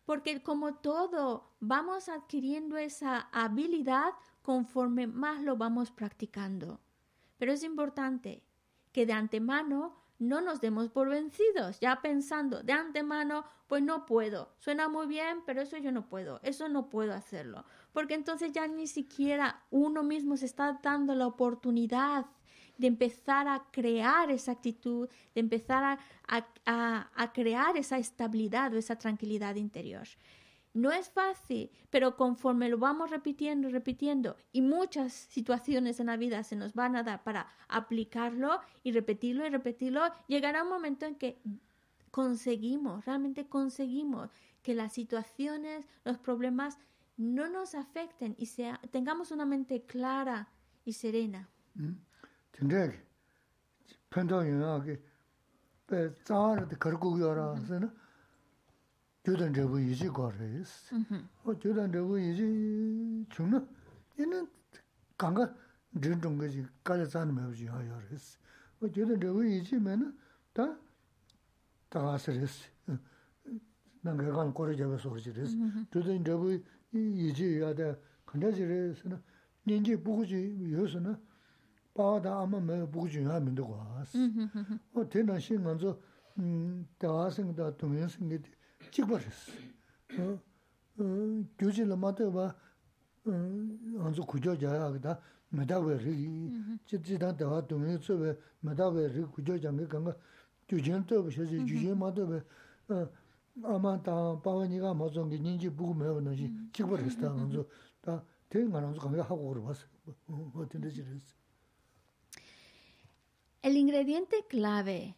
porque como todo vamos adquiriendo esa habilidad conforme más lo vamos practicando. Pero es importante que de antemano no nos demos por vencidos, ya pensando de antemano, pues no puedo, suena muy bien, pero eso yo no puedo, eso no puedo hacerlo, porque entonces ya ni siquiera uno mismo se está dando la oportunidad de empezar a crear esa actitud, de empezar a, a crear esa estabilidad o esa tranquilidad interior. No es fácil, pero conforme lo vamos repitiendo y repitiendo, y muchas situaciones en la vida se nos van a dar para aplicarlo y repetirlo y repetirlo, llegará un momento en que conseguimos, realmente conseguimos que las situaciones, los problemas no nos afecten y sea, tengamos una mente clara y serena. Mm. gyudan drabu yiji kwaris. Mm-hmm. O oh, gyudan drabu yiji chungna, ina ganga drintunga ji kaya zan mewaji hayaris. O oh, gyudan drabu yiji mena ta tagasiris, nanga kan kore jaba sorjiris. Gyudan mm-hmm. drabu yiji yada kandajiris, ninji bukuji yosuna, paa da ama mewa bukuji yaa minda kwaas. Mm-hmm. O oh, tena shi nganzo mm, tagasinga da tungyansinga di chikbaris. Gyuji la mataba anzu kujo jaya agda medawe rigi, chidan dawa dungi tsuwe medawe rigi kujo jangi kanga gyujin toba shazi gyujin mataba ama ta pawa niga mazongi ninji bugu mewa nashi chikbaris ta anzu ta ten nga anzu kanga hago chiris. El ingrediente clave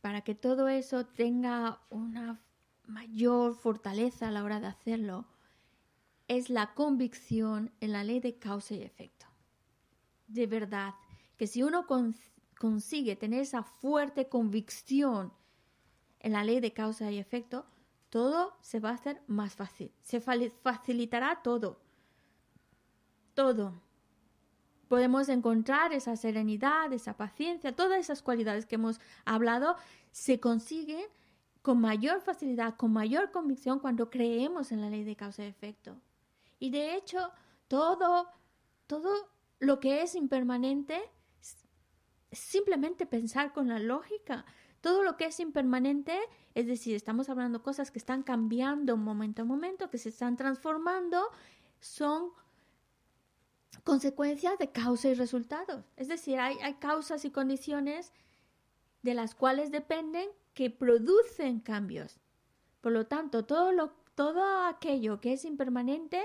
para que todo eso tenga una mayor fortaleza a la hora de hacerlo es la convicción en la ley de causa y efecto. De verdad, que si uno consigue tener esa fuerte convicción en la ley de causa y efecto, todo se va a hacer más fácil. Se facilitará todo. Todo. Podemos encontrar esa serenidad, esa paciencia, todas esas cualidades que hemos hablado se consiguen con mayor facilidad, con mayor convicción cuando creemos en la ley de causa y efecto. Y de hecho, todo, todo lo que es impermanente simplemente pensar con la lógica. Todo lo que es impermanente, es decir, estamos hablando cosas que están cambiando momento a momento, que se están transformando, son consecuencias de causa y resultados. Es decir, hay, hay causas y condiciones de las cuales dependen que producen cambios. Por lo tanto, todo, lo, todo aquello que es impermanente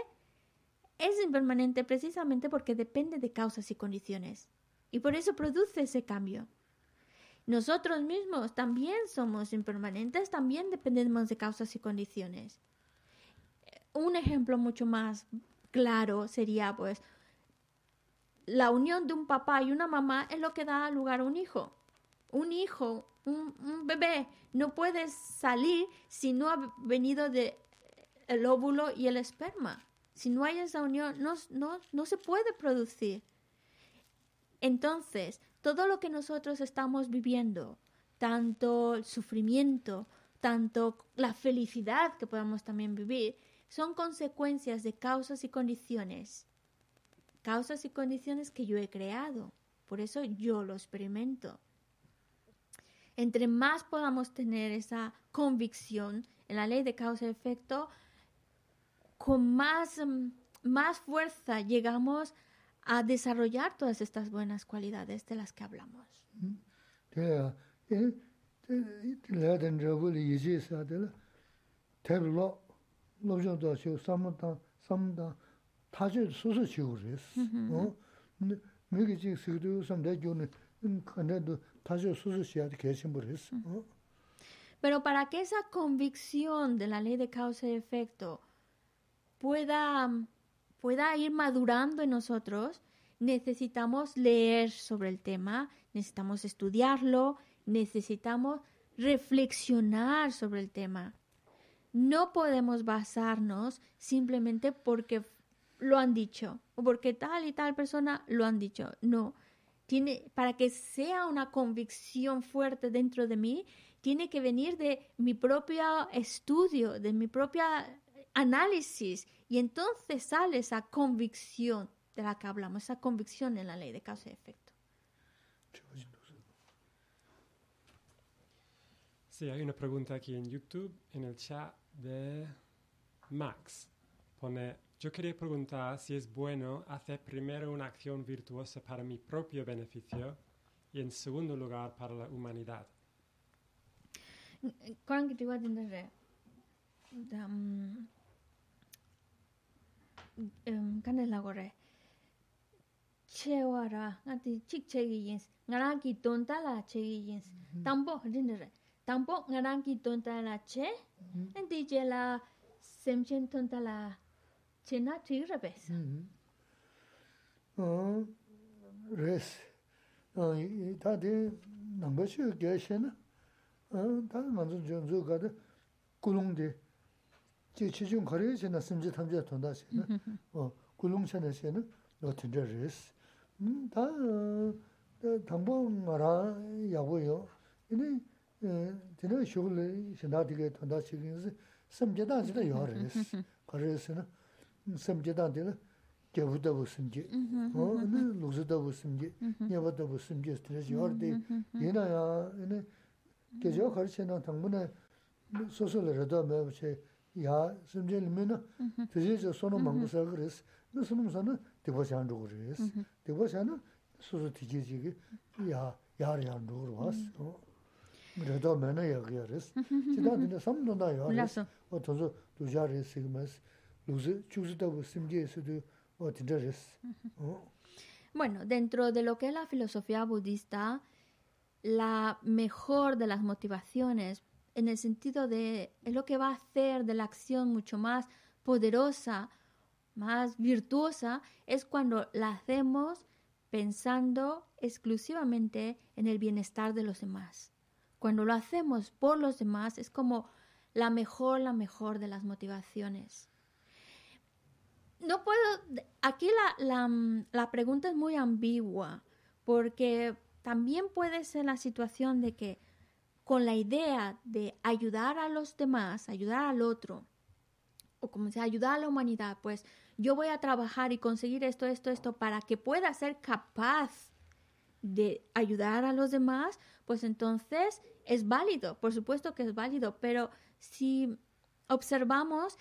es impermanente precisamente porque depende de causas y condiciones. Y por eso produce ese cambio. Nosotros mismos también somos impermanentes, también dependemos de causas y condiciones. Un ejemplo mucho más claro sería pues la unión de un papá y una mamá es lo que da lugar a un hijo. Un hijo, un, bebé, no puede salir si no ha venido de el óvulo y el esperma. Si no hay esa unión, no, no, no se puede producir. Entonces, todo lo que nosotros estamos viviendo, tanto el sufrimiento, tanto la felicidad que podamos también vivir, son consecuencias de causas y condiciones. Causas y condiciones que yo he creado. Por eso yo lo experimento. Entre más podamos tener esa convicción en la ley de causa y efecto, con más, mm, más fuerza llegamos a desarrollar todas estas buenas cualidades de las que hablamos. Pero para que esa convicción de la ley de causa y efecto pueda, pueda ir madurando en nosotros, necesitamos leer sobre el tema, necesitamos estudiarlo, necesitamos reflexionar sobre el tema. No podemos basarnos simplemente porque lo han dicho o porque tal y tal persona lo han dicho. No, tiene para que sea una convicción fuerte dentro de mí, tiene que venir de mi propio estudio, de mi propia análisis y entonces sale esa convicción de la que hablamos, esa convicción en la ley de causa y efecto. Sí, hay una pregunta aquí en YouTube, en el chat de Max. Pone, yo quería preguntar si es bueno hacer primero una acción virtuosa para mi propio beneficio y en segundo lugar para la humanidad. che la sem chen ton ta la che na ti re bes oh res oh ta de nang ba shu ge she na ta ma zu ju zu ga de kulung de 지 지중 거래에서는 심지 탐지 돈다시 어 굴롱천에서는 노트저스 음다 담보 말아 야고요 이제 되는 쇼를 신다디게 돈다시 그래서 심지다지도 요래스 거래에서는 심지다들 개부도 무슨지 어 루즈도 무슨지 예버도 무슨지 스트레스 요르데 얘나야 얘네 계절 거래에서는 samje dan de gyavu da bu samje o ne luzu da bu samje nyava da bu samje stres yor de yena ya ne gejo kharche na thang ne sosol ra da me che ya samje me na tuje je sono mang sa gres ne sono sa na de ba chan ro gres de ba chan suzu tije ji ya yar yar ro was Rada mena yagya res. Chidadine samdona ya res. O tozo duja res sigmas. Bueno, dentro de lo que es la filosofía budista, la mejor de las motivaciones, en el sentido de es lo que va a hacer de la acción mucho más poderosa, más virtuosa, es cuando la hacemos pensando exclusivamente en el bienestar de los demás. Cuando lo hacemos por los demás es como la mejor, la mejor de las motivaciones. No puedo, aquí la, la, pregunta es muy ambigua, porque también puede ser la situación de que con la idea de ayudar a los demás, ayudar al otro, o como sea, ayudar a la humanidad, pues yo voy a trabajar y conseguir esto, esto, esto, para que pueda ser capaz de ayudar a los demás, pues entonces es válido, por supuesto que es válido, pero si observamos,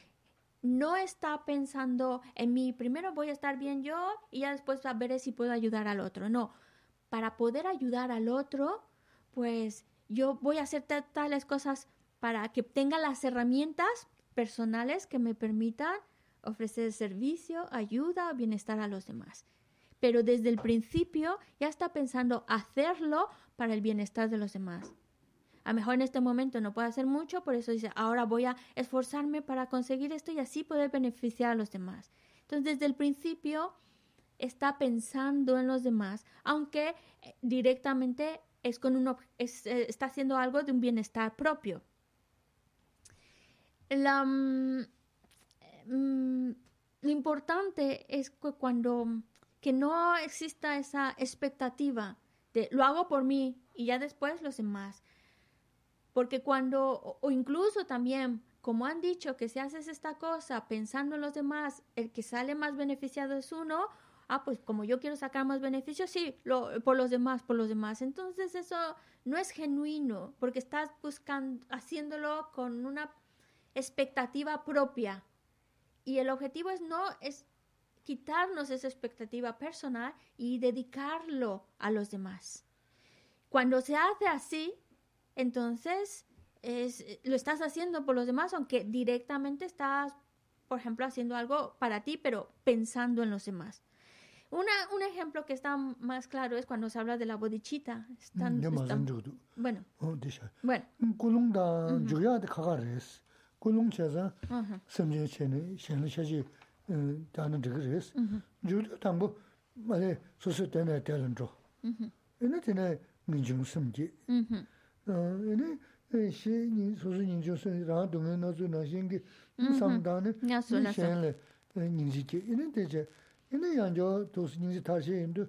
no está pensando en mí, primero voy a estar bien yo y ya después a ver si puedo ayudar al otro. No, para poder ayudar al otro, pues yo voy a hacer tales cosas para que tenga las herramientas personales que me permitan ofrecer servicio, ayuda, bienestar a los demás. Pero desde el principio ya está pensando hacerlo para el bienestar de los demás. A lo mejor en este momento no puede hacer mucho, por eso dice, ahora voy a esforzarme para conseguir esto y así poder beneficiar a los demás. Entonces, desde el principio está pensando en los demás, aunque eh, directamente es con eh, está haciendo algo de un bienestar propio. Mm, mm, lo importante es que cuando que no exista esa expectativa de lo hago por mí y ya después los demás. Porque cuando, o incluso también, como han dicho, que si haces esta cosa pensando en los demás, el que sale más beneficiado es uno, ah, pues como yo quiero sacar más beneficios, sí, lo, por los demás, por los demás. Entonces eso no es genuino, porque estás buscando, haciéndolo con una expectativa propia. Y el objetivo es no, es quitarnos esa expectativa personal y dedicarlo a los demás. Cuando se hace así, entonces es, lo estás haciendo por los demás, aunque directamente estás, por ejemplo, haciendo algo para ti, pero pensando en los demás. Una, un ejemplo que está más claro es cuando se habla de la bodichita. Están, bueno. Bueno. dāna dhikā ene shi ni sosu ni jo sen ra do me na zu na shin ki sam da ne ni shen le ni ji ki ene de je ene yang jo to su ni ji ta shi in du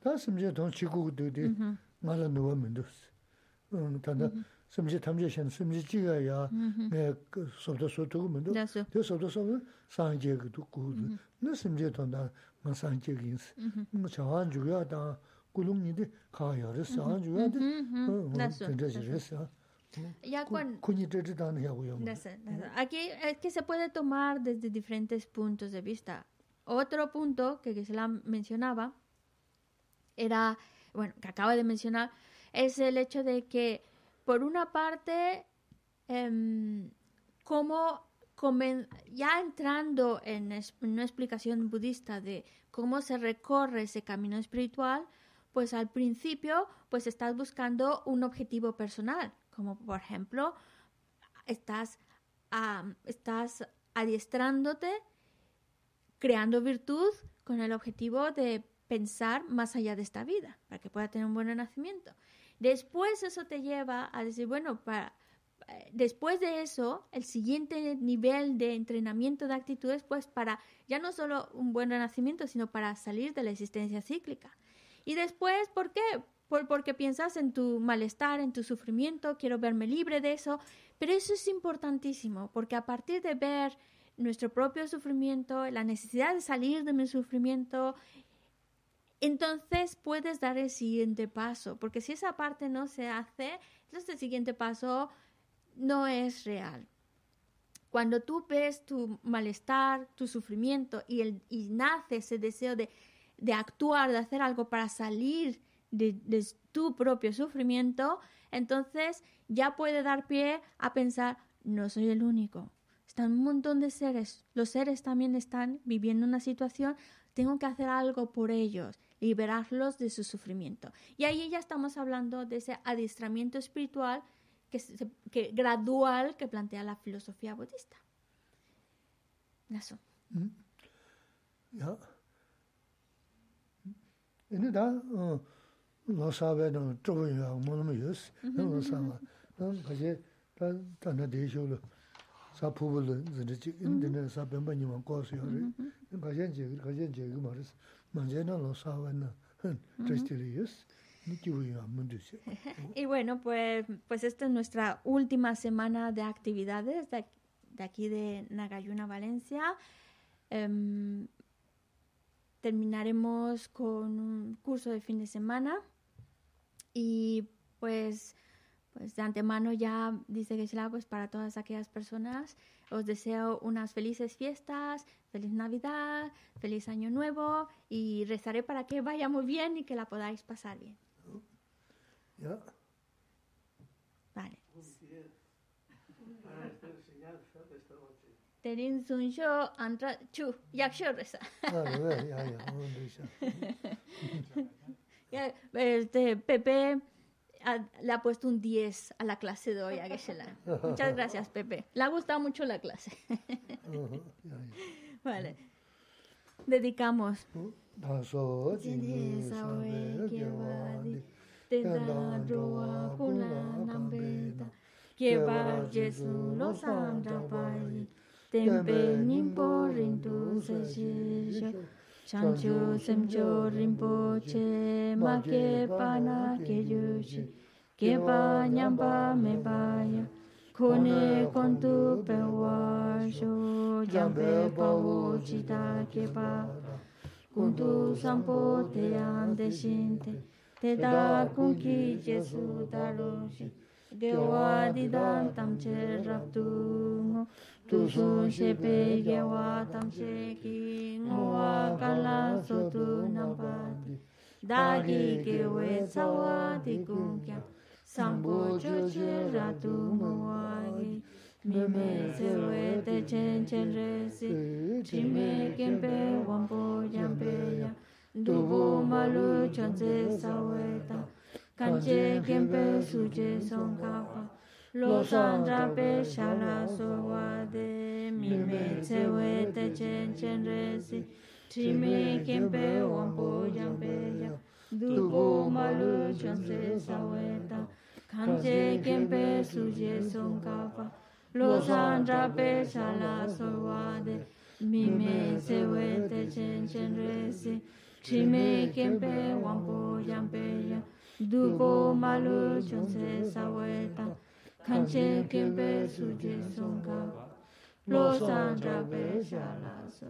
ta sim je don chi gu du de ma la no me du ta da sim je tam je shen sim ji ji ga ya me so do so do me du de so do so sa je gu du gu na sim je don da ma sa je gi ins mo cha han ju ya da sāwān chūyā tī, tēndā chī rī sā. Kūñi tē tī tā nā yā gu yā mā. Aquí es que se puede tomar desde diferentes puntos de vista. Otro punto que, que se la mencionaba era, bueno, que acaba de mencionar, es el hecho de que, por una parte, eh, cómo ya entrando en una explicación budista de cómo se recorre ese camino espiritual, pues al principio pues estás buscando un objetivo personal, como por ejemplo estás, estás adiestrándote, creando virtud con el objetivo de pensar más allá de esta vida, para que pueda tener un buen renacimiento. Después eso te lleva a decir, bueno, para, después de eso, el siguiente nivel de entrenamiento de actitudes, pues para ya no solo un buen renacimiento, sino para salir de la existencia cíclica. Y después, ¿por qué? porque piensas en tu malestar, en tu sufrimiento, quiero verme libre de eso. Pero eso es importantísimo, porque a partir de ver nuestro propio sufrimiento, la necesidad de salir de mi sufrimiento, entonces puedes dar el siguiente paso, porque si esa parte no se hace, entonces el siguiente paso no es real. Cuando tú ves tu malestar, tu sufrimiento y, el, y nace ese deseo de, actuar, de hacer algo para salir de, de, tu propio sufrimiento, entonces ya puede dar pie a pensar, no soy el único. Están un montón de seres. Los seres también están viviendo una situación. Tengo que hacer algo por ellos, liberarlos de su sufrimiento. Y ahí ya estamos hablando de ese adiestramiento espiritual que, que gradual que plantea la filosofía budista. Eso. Mm. Y bueno, pues, pues esta es nuestra última semana de actividades de, de aquí de Nagayuna, Valencia. Em, terminaremos con un curso de fin de semana y pues pues de antemano ya dice Geshe-la, pues para todas aquellas personas os deseo unas felices fiestas, feliz Navidad, feliz Año Nuevo y rezaré para que vaya muy bien y que la podáis pasar bien. Vale. Terin sunsho antra chu yaksho reza. Ya, Este, Pepe le ha puesto un 10 a la clase de hoy a Geshe-la. Muchas gracias, Pepe. Le ha gustado mucho la clase. Vale. Dedicamos. tenpe nimpo rindu saji chanchu semcho rinpo che ma ke pa na ke yu chi ke pa nyamba me pa ya. kone kontu pe wa sho. jambe pa wo chi ta ke pa. kuntu sampo te ande shinte te da kunki jesu daro shi. dewa didan tam che raptu 두순 shepe gyawa tamshe ki nguwa kala sotu nampati dagi gewe tsawa di kya. Sambu choche ratu muwagi mime zewe te chen chen resi. Chime kempe wambu yampe ya. Dubu malu chanze saweta kanche kempe suje songkawa Los andra pe shala sowa de mi me tse we te chen chen re si ti me ken pe wan po yang pe ya du po ma lu chon se sa we ta kan che ken pe su je son ka pa Los andra pe shala sowa de mi me tse we te chen chen re si ti me ken pe wan po yang pe ya du po ma lu chon se sa we ta kanche kempe suje songa lo sanja be shala so